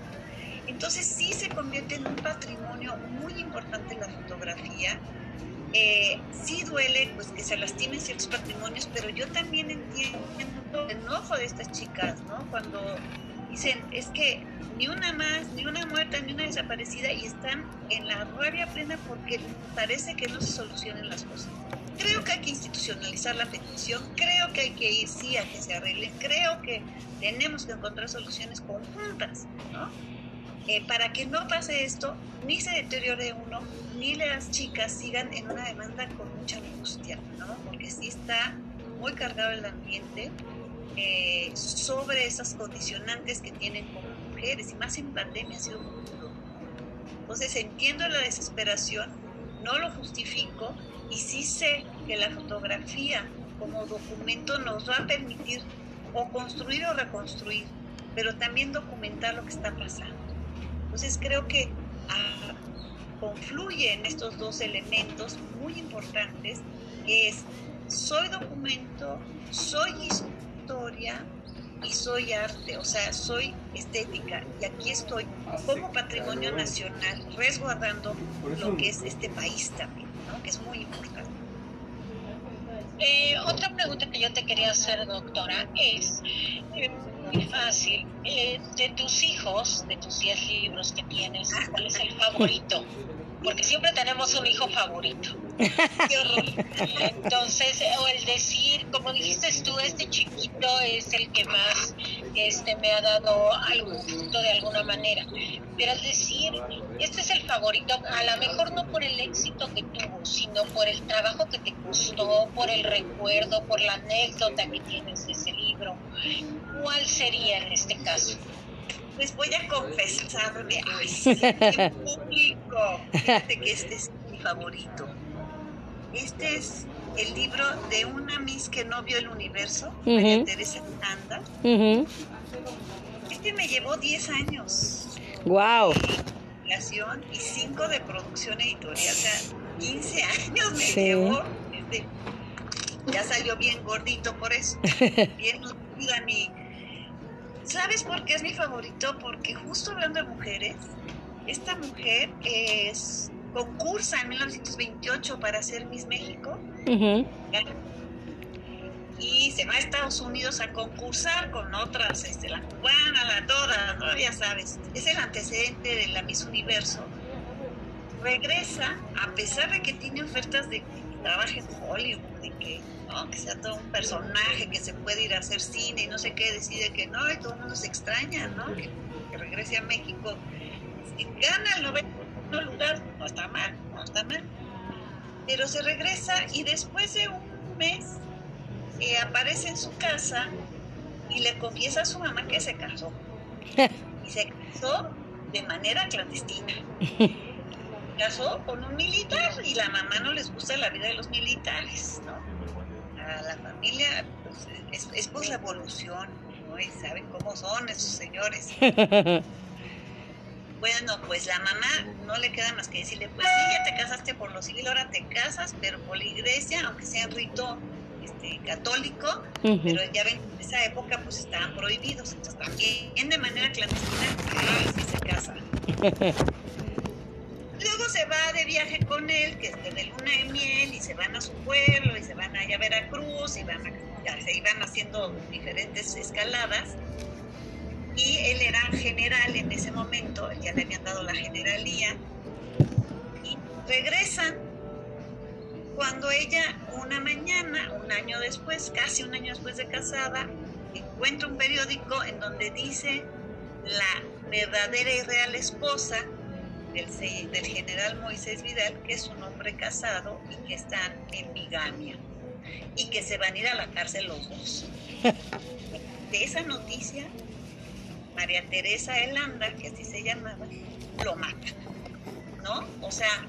Entonces sí se convierte en un patrimonio muy importante la fotografía eh, sí duele pues que se lastimen ciertos patrimonios, pero yo también entiendo el enojo de estas chicas, ¿no? Cuando dicen, es que ni una más, ni una muerta, ni una desaparecida, y están en la rabia plena porque parece que no se solucionen las cosas. Creo que hay que institucionalizar la petición, creo que hay que ir sí a que se arreglen, creo que tenemos que encontrar soluciones conjuntas, ¿no? Para que no pase esto, ni se deteriore uno, ni las chicas sigan en una demanda con mucha angustia. Porque sí está muy cargado el ambiente eh, sobre esas condicionantes que tienen como mujeres, y más en pandemia ha sido muy duro. Entonces entiendo la desesperación, no lo justifico, y sí sé que la fotografía como documento nos va a permitir o construir o reconstruir, pero también documentar lo que está pasando. Entonces creo que ah, confluyen estos dos elementos muy importantes, que es soy documento, soy historia y soy arte, o sea, soy estética y aquí estoy como patrimonio nacional resguardando lo que es este país también, ¿no? que es muy importante. Eh, otra pregunta que yo te quería hacer, doctora, es eh, muy fácil. Eh, de tus hijos, de tus 10 libros que tienes, ¿cuál es el favorito? Porque siempre tenemos un hijo favorito. Entonces, o el decir, como dijiste tú, este chiquito es el que más este, me ha dado algún gusto de alguna manera. Pero al decir, este es el favorito, a lo mejor no por el éxito que tuvo, sino por el trabajo que te costó, por el recuerdo, por la anécdota que tienes de ese libro. ¿Cuál sería en este caso? Les voy a confesarme, en público, fíjate que este es mi favorito. Este es el libro de una Miss que no vio el universo, María Teresa Anda. Este me llevó 10 años. ¡Wow! y 5 de producción editorial, o sea, 15 años me llevó. Este, ya salió bien gordito por eso. Bien nutrida mi. ¿Sabes por qué es mi favorito? Porque justo hablando de mujeres, esta mujer es concursa en 1928 para ser Miss México. Y se va a Estados Unidos a concursar con otras, este, la cubana, la toda, ¿no? ya sabes. Es el antecedente de la Miss Universo. Regresa, a pesar de que tiene ofertas de que trabaje en Hollywood, de que, ¿no? que sea todo un personaje, que se puede ir a hacer cine y no sé qué, decide que no, y todo el mundo se extraña, ¿no? Que, que regrese a México. Y gana el 90 lugar, no está mal, no está mal. Pero se regresa y después de un mes eh, aparece en su casa y le confiesa a su mamá que se casó. Y se casó de manera clandestina. casó con un militar y la mamá no les gusta la vida de los militares, ¿no? La familia pues, es, es por la evolución, ¿no? Y saben cómo son esos señores. Bueno, pues la mamá no le queda más que decirle, pues sí, ya te casaste por lo civil, ahora te casas, pero por la iglesia, aunque sea en rito este, católico, pero ya ven, en esa época pues estaban prohibidos, entonces también de manera clandestina, sí se casa. Luego se va de viaje con él, que es de luna de miel, y se van a su pueblo, y se van allá a Veracruz, y van a, se iban haciendo diferentes escaladas. Y él era general en ese momento, ya le habían dado la generalía, y regresan cuando ella una mañana, un año después, casi un año después de casada, encuentra un periódico en donde dice la verdadera y real esposa del, del general Moisés Vidal, que es un hombre casado y que están en bigamia y que se van a ir a la cárcel los dos. De esa noticia, María Teresa Elanda, que así se llamaba, lo mata. ¿No? O sea,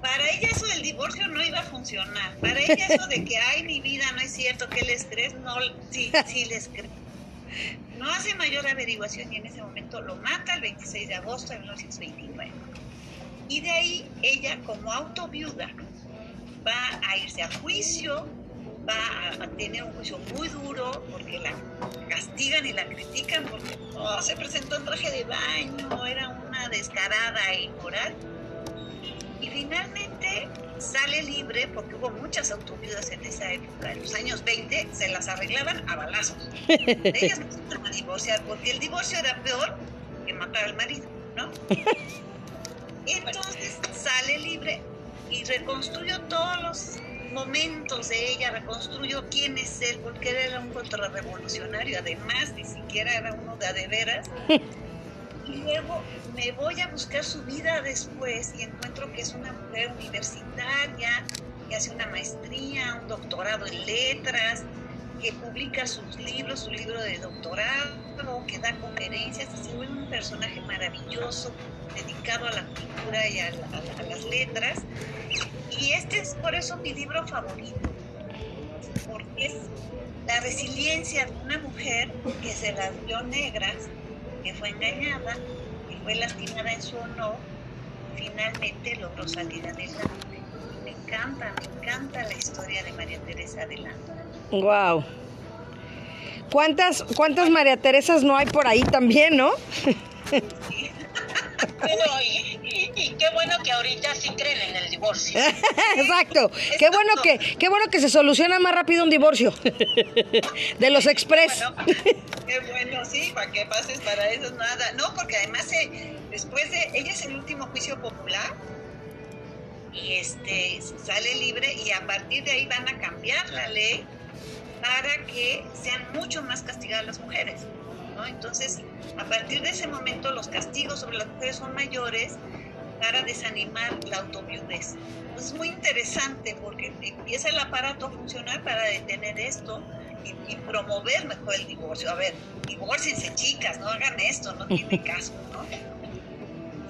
para ella eso del divorcio no iba a funcionar. Para ella eso de que, ay, mi vida, no es cierto, que el estrés, no, sí, sí les creo. No hace mayor averiguación y en ese momento lo mata el 26 de agosto de 1929. Y de ahí ella como autoviuda va a irse a juicio, va a, tener un juicio muy duro porque la castigan y la critican porque oh, se presentó en traje de baño, era una descarada e inmoral. Y finalmente sale libre porque hubo muchas autoviudas en esa época, en los años 20, se las arreglaban a balazos. Ellas no se iban a divorciar porque el divorcio era peor que matar al marido, ¿no? Entonces sale libre y reconstruyó todos los momentos de ella, reconstruyó quién es él, porque él era un contrarrevolucionario, además, ni siquiera era uno de adeveras. Luego me voy a buscar su vida después y encuentro que es una mujer universitaria, que hace una maestría, un doctorado en letras, que publica sus libros, su libro de doctorado, que da conferencias, vuelve un personaje maravilloso, dedicado a la cultura y a, las letras. Y este es por eso mi libro favorito, porque es la resiliencia de una mujer que se las vio negras, que fue engañada, que fue lastimada en su honor, finalmente logró salir adelante. Me encanta, me encanta la historia de María Teresa adelante. Wow. ¿Cuántas, ¿Cuántas María Teresas no hay por ahí también, no? Y, qué bueno que ahorita sí creen en el divorcio. Exacto. Qué bueno que, qué bueno que se soluciona más rápido un divorcio. De los express. qué bueno, sí, para que pases para eso nada. No, porque además eh, después de ella es el último juicio popular y este sale libre y a partir de ahí van a cambiar la ley para que sean mucho más castigadas las mujeres. Entonces, a partir de ese momento, los castigos sobre las mujeres son mayores para desanimar la autoviudez. es muy interesante porque empieza el aparato a funcionar para detener esto y, promover mejor el divorcio. A ver, divorciense chicas, no hagan esto, no tiene caso, ¿no?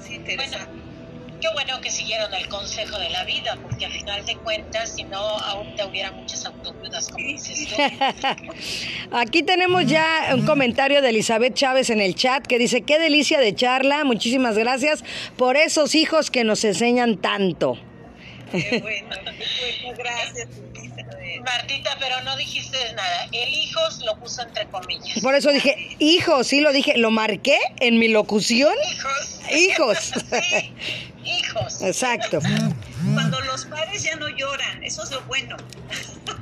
Sí, interesante qué bueno que siguieron el consejo de la vida, porque al final de cuentas, si no, aún te hubiera muchas autoayudas, como dices Aquí tenemos ya un comentario de Elizabeth Chávez en el chat que dice, qué delicia de charla, muchísimas gracias por esos hijos que nos enseñan tanto. Qué bueno, gracias. Martita, pero no dijiste nada. El hijos lo puso entre comillas. Por eso dije, hijos, sí lo dije, lo marqué en mi locución. Hijos. Hijos. sí, hijos. Exacto. Cuando los padres ya no lloran, eso es lo bueno.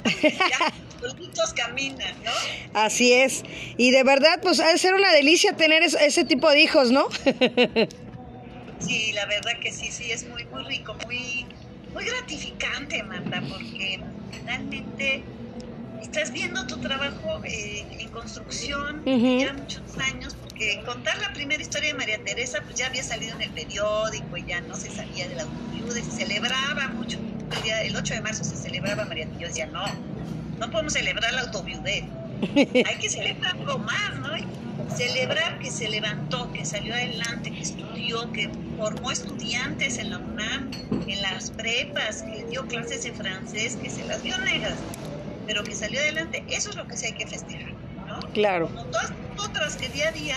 ya, los hijos caminan, ¿no? Así es. Y de verdad, pues ha de ser una delicia tener ese tipo de hijos, ¿no? sí, la verdad que sí, sí, es muy, muy rico, muy, muy gratificante, Marta, porque finalmente estás viendo tu trabajo eh, en construcción, ya muchos años, porque contar la primera historia de María Teresa, pues ya había salido en el periódico y ya no se sabía de la autoviuda, se celebraba mucho. El, día, el 8 de marzo se celebraba María Teresa, yo decía, no, no podemos celebrar la autoviudez, hay que celebrar algo más, ¿no? celebrar que se levantó, que salió adelante, que estudió, que formó estudiantes en la UNAM, en las prepas, que dio clases de francés, que se las dio negras, pero que salió adelante, eso es lo que sí hay que festejar, ¿no? Claro. Como todas otras que día a día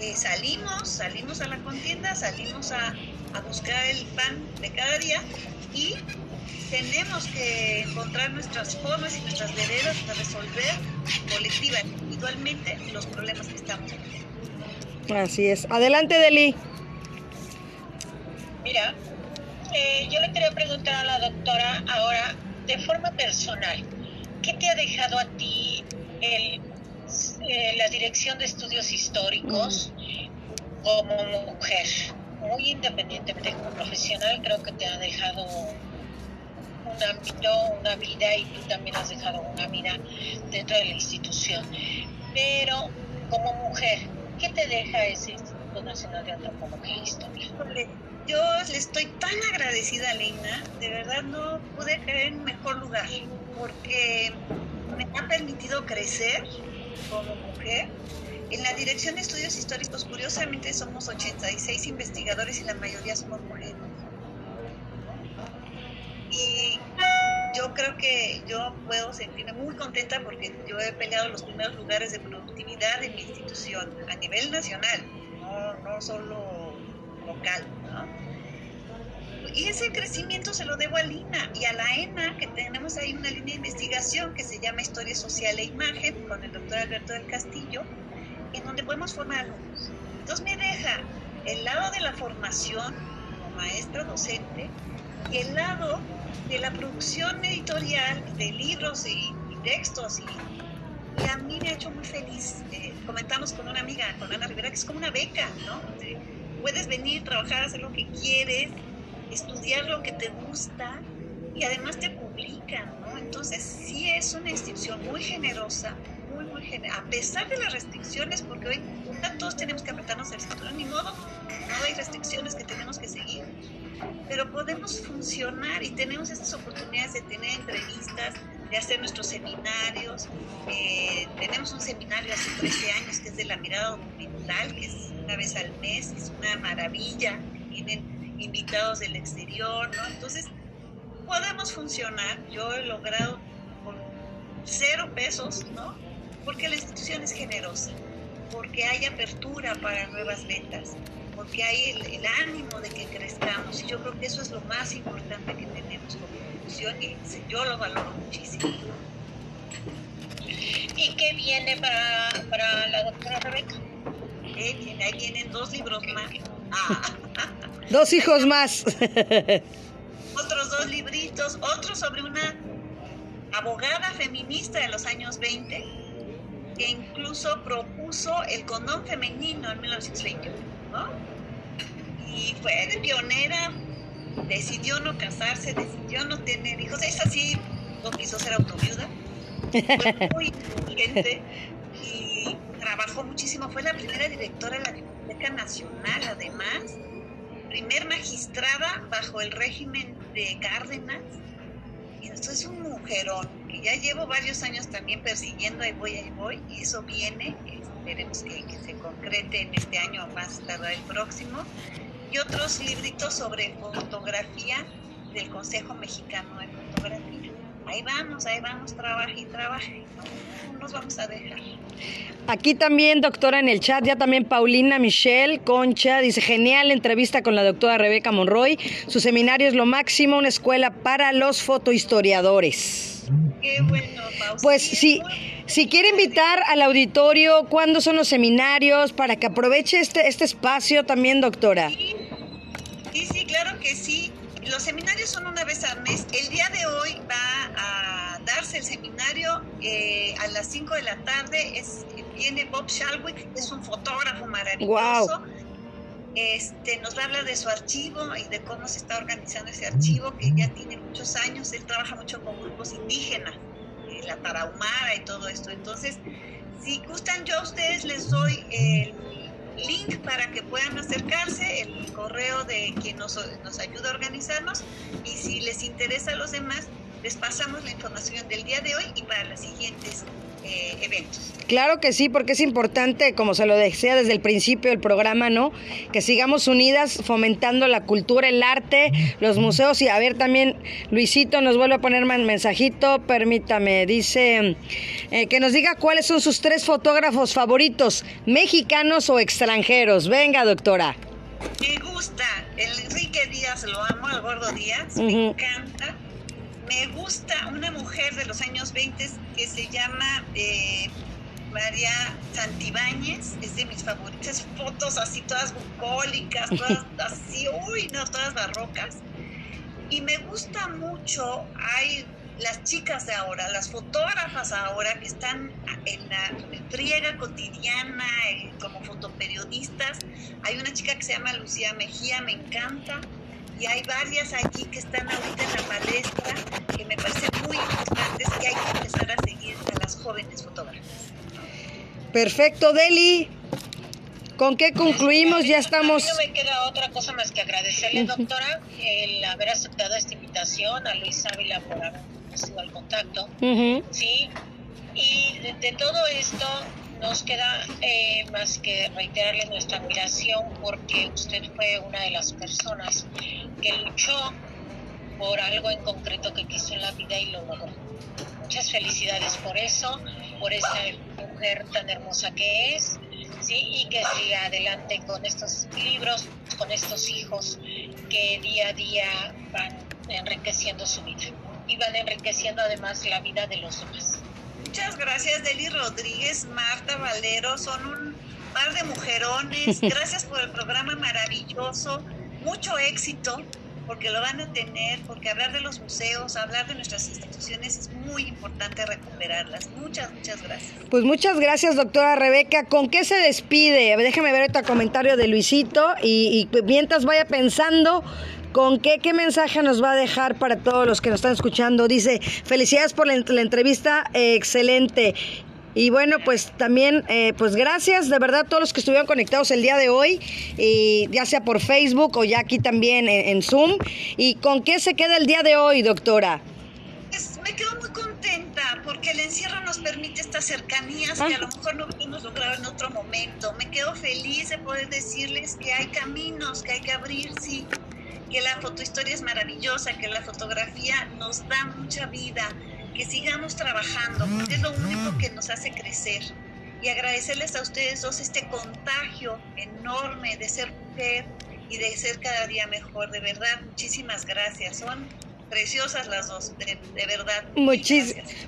eh, salimos, salimos a la contienda, salimos a, a buscar el pan de cada día y tenemos que encontrar nuestras formas y nuestras veredas para resolver colectiva, individualmente, los problemas que estamos viviendo. Así es. Adelante, Deli. Mira, eh, yo le quería preguntar a la doctora ahora, de forma personal, ¿qué te ha dejado a ti el, la dirección de estudios históricos como mujer? Muy independientemente como profesional, creo que te ha dejado un ámbito, una vida, y tú también has dejado una vida dentro de la institución. Pero como mujer, ¿qué te deja ese Instituto Nacional de Antropología e Historia? Yo le estoy tan agradecida Leina, de verdad no pude caer en mejor lugar, porque me ha permitido crecer como mujer. En la Dirección de Estudios Históricos, curiosamente, somos 86 investigadores y la mayoría somos mujeres. Y yo creo que yo puedo sentirme muy contenta porque yo he peleado los primeros lugares de productividad en mi institución a nivel nacional, no, no solo local. Y ese crecimiento se lo debo a Lina y a la ENA, que tenemos ahí una línea de investigación que se llama Historia Social e Imagen, con el doctor Alberto del Castillo, en donde podemos formar alumnos. Entonces me deja el lado de la formación como maestra docente y el lado de la producción editorial de libros y, textos y, a mí me ha hecho muy feliz. Eh, comentamos con una amiga, con Ana Rivera, que es como una beca, ¿no? puedes venir, trabajar, hacer lo que quieres, estudiar lo que te gusta y además te publican, ¿no? Entonces sí es una institución muy generosa, muy, muy generosa, a pesar de las restricciones, porque hoy todos tenemos que apretarnos el cinturón, ni modo, no hay restricciones que tenemos que seguir, pero podemos funcionar y tenemos estas oportunidades de tener entrevistas, de hacer nuestros seminarios. Eh, tenemos un seminario hace 13 años que es de la mirada documental, que es una vez al mes, es una maravilla, vienen invitados del exterior, ¿no? Entonces, podemos funcionar. Yo he logrado con cero pesos, ¿no? Porque la institución es generosa, porque hay apertura para nuevas ventas, porque hay el, ánimo de que crezcamos. Y yo creo que eso es lo más importante que tenemos como institución y yo lo valoro muchísimo. ¿Y qué viene para, para la doctora Rebeca? ahí vienen dos libros más. Ah. Dos hijos más. Otros dos libritos, otro sobre una abogada feminista de los años 20 que incluso propuso el condón femenino en 1921, ¿no? Y fue pionera, decidió no casarse, decidió no tener hijos, es así, no quiso ser autoviuda, fue muy inteligente y trabajó muchísimo, fue la primera directora de la Biblioteca Nacional, además, primer magistrada bajo el régimen de Cárdenas. Y esto es un mujerón que ya llevo varios años también persiguiendo, ahí voy, ahí voy, y eso viene, esperemos que, se concrete en este año, más tarde el próximo. Y otros libritos sobre fotografía del Consejo Mexicano de Fotografía. Ahí vamos, ahí vamos, trabaja y trabaja, no nos vamos a dejar. Aquí también, doctora, en el chat, ya también Paulina Michelle Concha dice, genial entrevista con la doctora Rebeca Monroy. Su seminario es lo máximo, una escuela para los fotohistoriadores. Qué bueno, Pues sí, si quiere invitar al auditorio, ¿cuándo son los seminarios? Para que aproveche este, este espacio también, doctora. Sí, sí, claro que sí. Los seminarios son una vez al mes. El día de hoy va a darse el seminario eh, a las 5 de la tarde. Es, viene Bob Shalwick, es un fotógrafo maravilloso. Este, nos habla de su archivo y de cómo se está organizando ese archivo, que ya tiene muchos años. Él trabaja mucho con grupos indígenas, eh, la Tarahumara y todo esto. Entonces, si gustan, yo a ustedes les doy el link para que puedan acercarse, el correo de quien nos, nos ayuda a organizarnos y si les interesa a los demás, les pasamos la información del día de hoy y para los siguientes eh, eventos. Claro que sí, porque es importante, como se lo decía desde el principio del programa, ¿no? Que sigamos unidas fomentando la cultura, el arte, los museos y a ver también, Luisito nos vuelve a poner un mensajito, permítame, dice eh, que nos diga cuáles son sus tres fotógrafos favoritos, mexicanos o extranjeros. Venga, doctora. Me gusta, el Enrique Díaz, lo amo, el gordo Díaz, me encanta me gusta una mujer de los años 20 que se llama eh, María Santibáñez, es de mis favoritas, fotos así todas bucólicas, todas así, uy, no, todas barrocas. Y me gusta mucho, hay las chicas de ahora, las fotógrafas ahora que están en la friega cotidiana eh, como fotoperiodistas. Hay una chica que se llama Lucía Mejía, me encanta y hay varias allí que están ahorita en la palestra que me parecen muy importantes que hay que empezar a seguir a las jóvenes fotógrafas. Perfecto, Deli. ¿Con qué concluimos? Ya estamos. no me queda otra cosa más que agradecerle, doctora, el haber aceptado esta invitación, a Luis Ávila por haber sido al contacto. Sí. Y de, todo esto nos queda eh, más que reiterarle nuestra admiración porque usted fue una de las personas que luchó por algo en concreto que quiso en la vida y lo logró. Muchas felicidades por eso, por esa mujer tan hermosa que es ¿sí? y que siga adelante con estos libros, con estos hijos que día a día van enriqueciendo su vida y van enriqueciendo además la vida de los demás. Muchas gracias, Deli Rodríguez, Marta Valero, son un par de mujerones. Gracias por el programa maravilloso, mucho éxito porque lo van a tener, porque hablar de los museos, hablar de nuestras instituciones es muy importante recuperarlas. Muchas, muchas gracias. Pues muchas gracias, doctora Rebeca. ¿Con qué se despide? Déjeme ver otro comentario de Luisito y, y mientras vaya pensando ¿Con qué, qué mensaje nos va a dejar para todos los que nos están escuchando? Dice, felicidades por la, entrevista, excelente. Y bueno, pues también, eh, pues gracias de verdad a todos los que estuvieron conectados el día de hoy, y ya sea por Facebook o ya aquí también en, Zoom. ¿Y con qué se queda el día de hoy, doctora? Pues me quedo muy contenta porque el encierro nos permite estas cercanías que a lo mejor no pudimos lograr en otro momento. Me quedo feliz de poder decirles que hay caminos que hay que abrir, sí, que la fotohistoria es maravillosa, que la fotografía nos da mucha vida que sigamos trabajando, porque es lo único que nos hace crecer. Y agradecerles a ustedes dos este contagio enorme de ser mujer y de ser cada día mejor. De verdad, muchísimas gracias. Son preciosas las dos, de, verdad.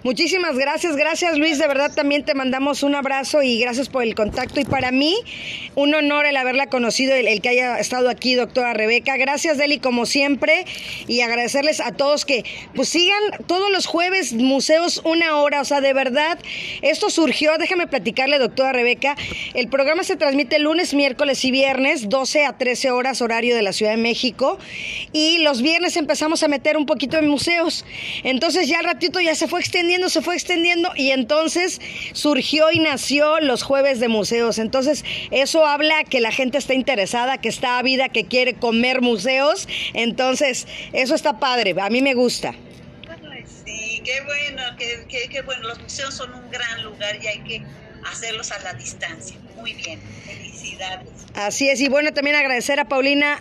Muchísimas gracias, gracias Luis, de verdad también te mandamos un abrazo y gracias por el contacto. Y para mí, un honor el haberla conocido, el, que haya estado aquí, doctora Rebeca. Gracias, Deli, como siempre, y agradecerles a todos que pues sigan todos los jueves museos una hora, o sea, de verdad, esto surgió, déjame platicarle, doctora Rebeca, el programa se transmite lunes, miércoles y viernes, 12 a 13 horas horario de la Ciudad de México, y los viernes empezamos a meter un poquito en museos. Entonces ya al ratito ya se fue extendiendo, se fue extendiendo y entonces surgió y nació los jueves de museos. Entonces eso habla que la gente está interesada, que está ávida, que quiere comer museos. Entonces eso está padre, a mí me gusta. Sí, qué bueno, qué, qué bueno. Los museos son un gran lugar y hay que hacerlos a la distancia. Muy bien, felicidades. Así es, y bueno, también agradecer a Paulina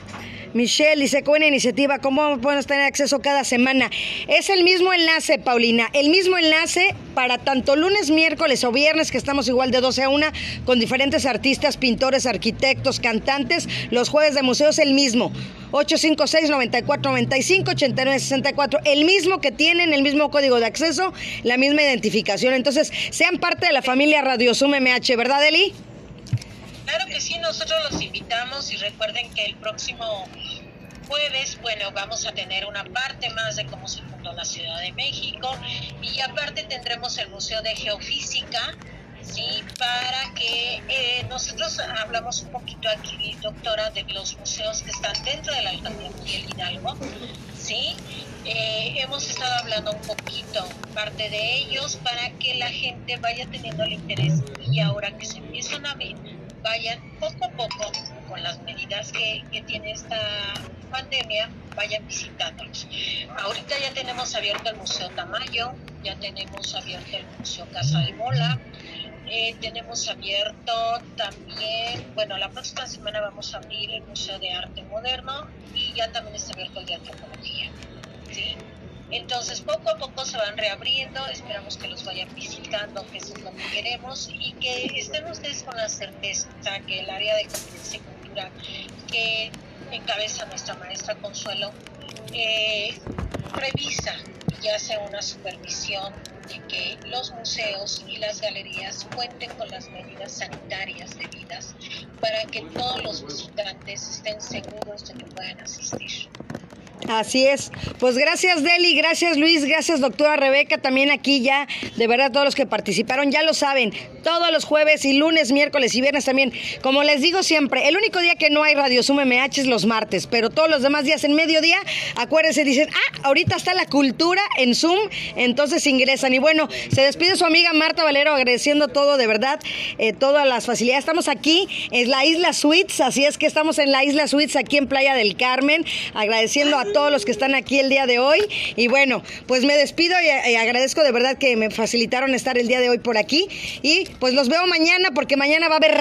Michelle dice, buena iniciativa, ¿cómo podemos tener acceso cada semana? Es el mismo enlace, Paulina, el mismo enlace para tanto lunes, miércoles o viernes, que estamos igual de 12 a 1, con diferentes artistas, pintores, arquitectos, cantantes. Los jueves de museo es el mismo. 856-9495-8964. El mismo que tienen, el mismo código de acceso, la misma identificación. Entonces, sean parte de la familia Radio Zoom MH, ¿verdad, Eli? Claro que sí, nosotros los invitamos y recuerden que el próximo jueves, bueno, vamos a tener una parte más de cómo se fundó la Ciudad de México y aparte tendremos el Museo de Geofísica, ¿sí? Para que eh, nosotros hablamos un poquito aquí, doctora, de los museos que están dentro de la alcaldía Miguel Hidalgo, ¿sí? Eh, hemos estado hablando un poquito, parte de ellos, para que la gente vaya teniendo el interés y ahora que se empiezan a ver vayan poco a poco con las medidas que, tiene esta pandemia, vayan visitándolos. Ahorita ya tenemos abierto el Museo Tamayo, ya tenemos abierto el Museo Casa de Mola, eh, tenemos abierto también, bueno, la próxima semana vamos a abrir el Museo de Arte Moderno y ya también está abierto el de Antropología. ¿sí? Entonces, poco a poco se van reabriendo, esperamos que los vayan visitando, que eso es lo que queremos, y que estén ustedes con la certeza que el área de convivencia y cultura que encabeza nuestra maestra Consuelo eh, revisa y hace una supervisión de que los museos y las galerías cuenten con las medidas sanitarias debidas para que todos los visitantes estén seguros de que puedan asistir. Así es. Pues gracias Deli, gracias Luis, gracias doctora Rebeca, también aquí ya, de verdad todos los que participaron ya lo saben, todos los jueves y lunes, miércoles y viernes también. Como les digo siempre, el único día que no hay Radio Zoom MH es los martes, pero todos los demás días en mediodía, acuérdense, dicen, ah, ahorita está la cultura en Zoom, entonces ingresan. Y bueno, se despide su amiga Marta Valero agradeciendo todo, de verdad, eh, todas las facilidades. Estamos aquí en la Isla Suites, así es que estamos en la Isla Suites aquí en Playa del Carmen, agradeciendo a todos los que están aquí el día de hoy. Y bueno, pues me despido y, agradezco de verdad que me facilitaron estar el día de hoy por aquí. Y pues los veo mañana porque mañana va a haber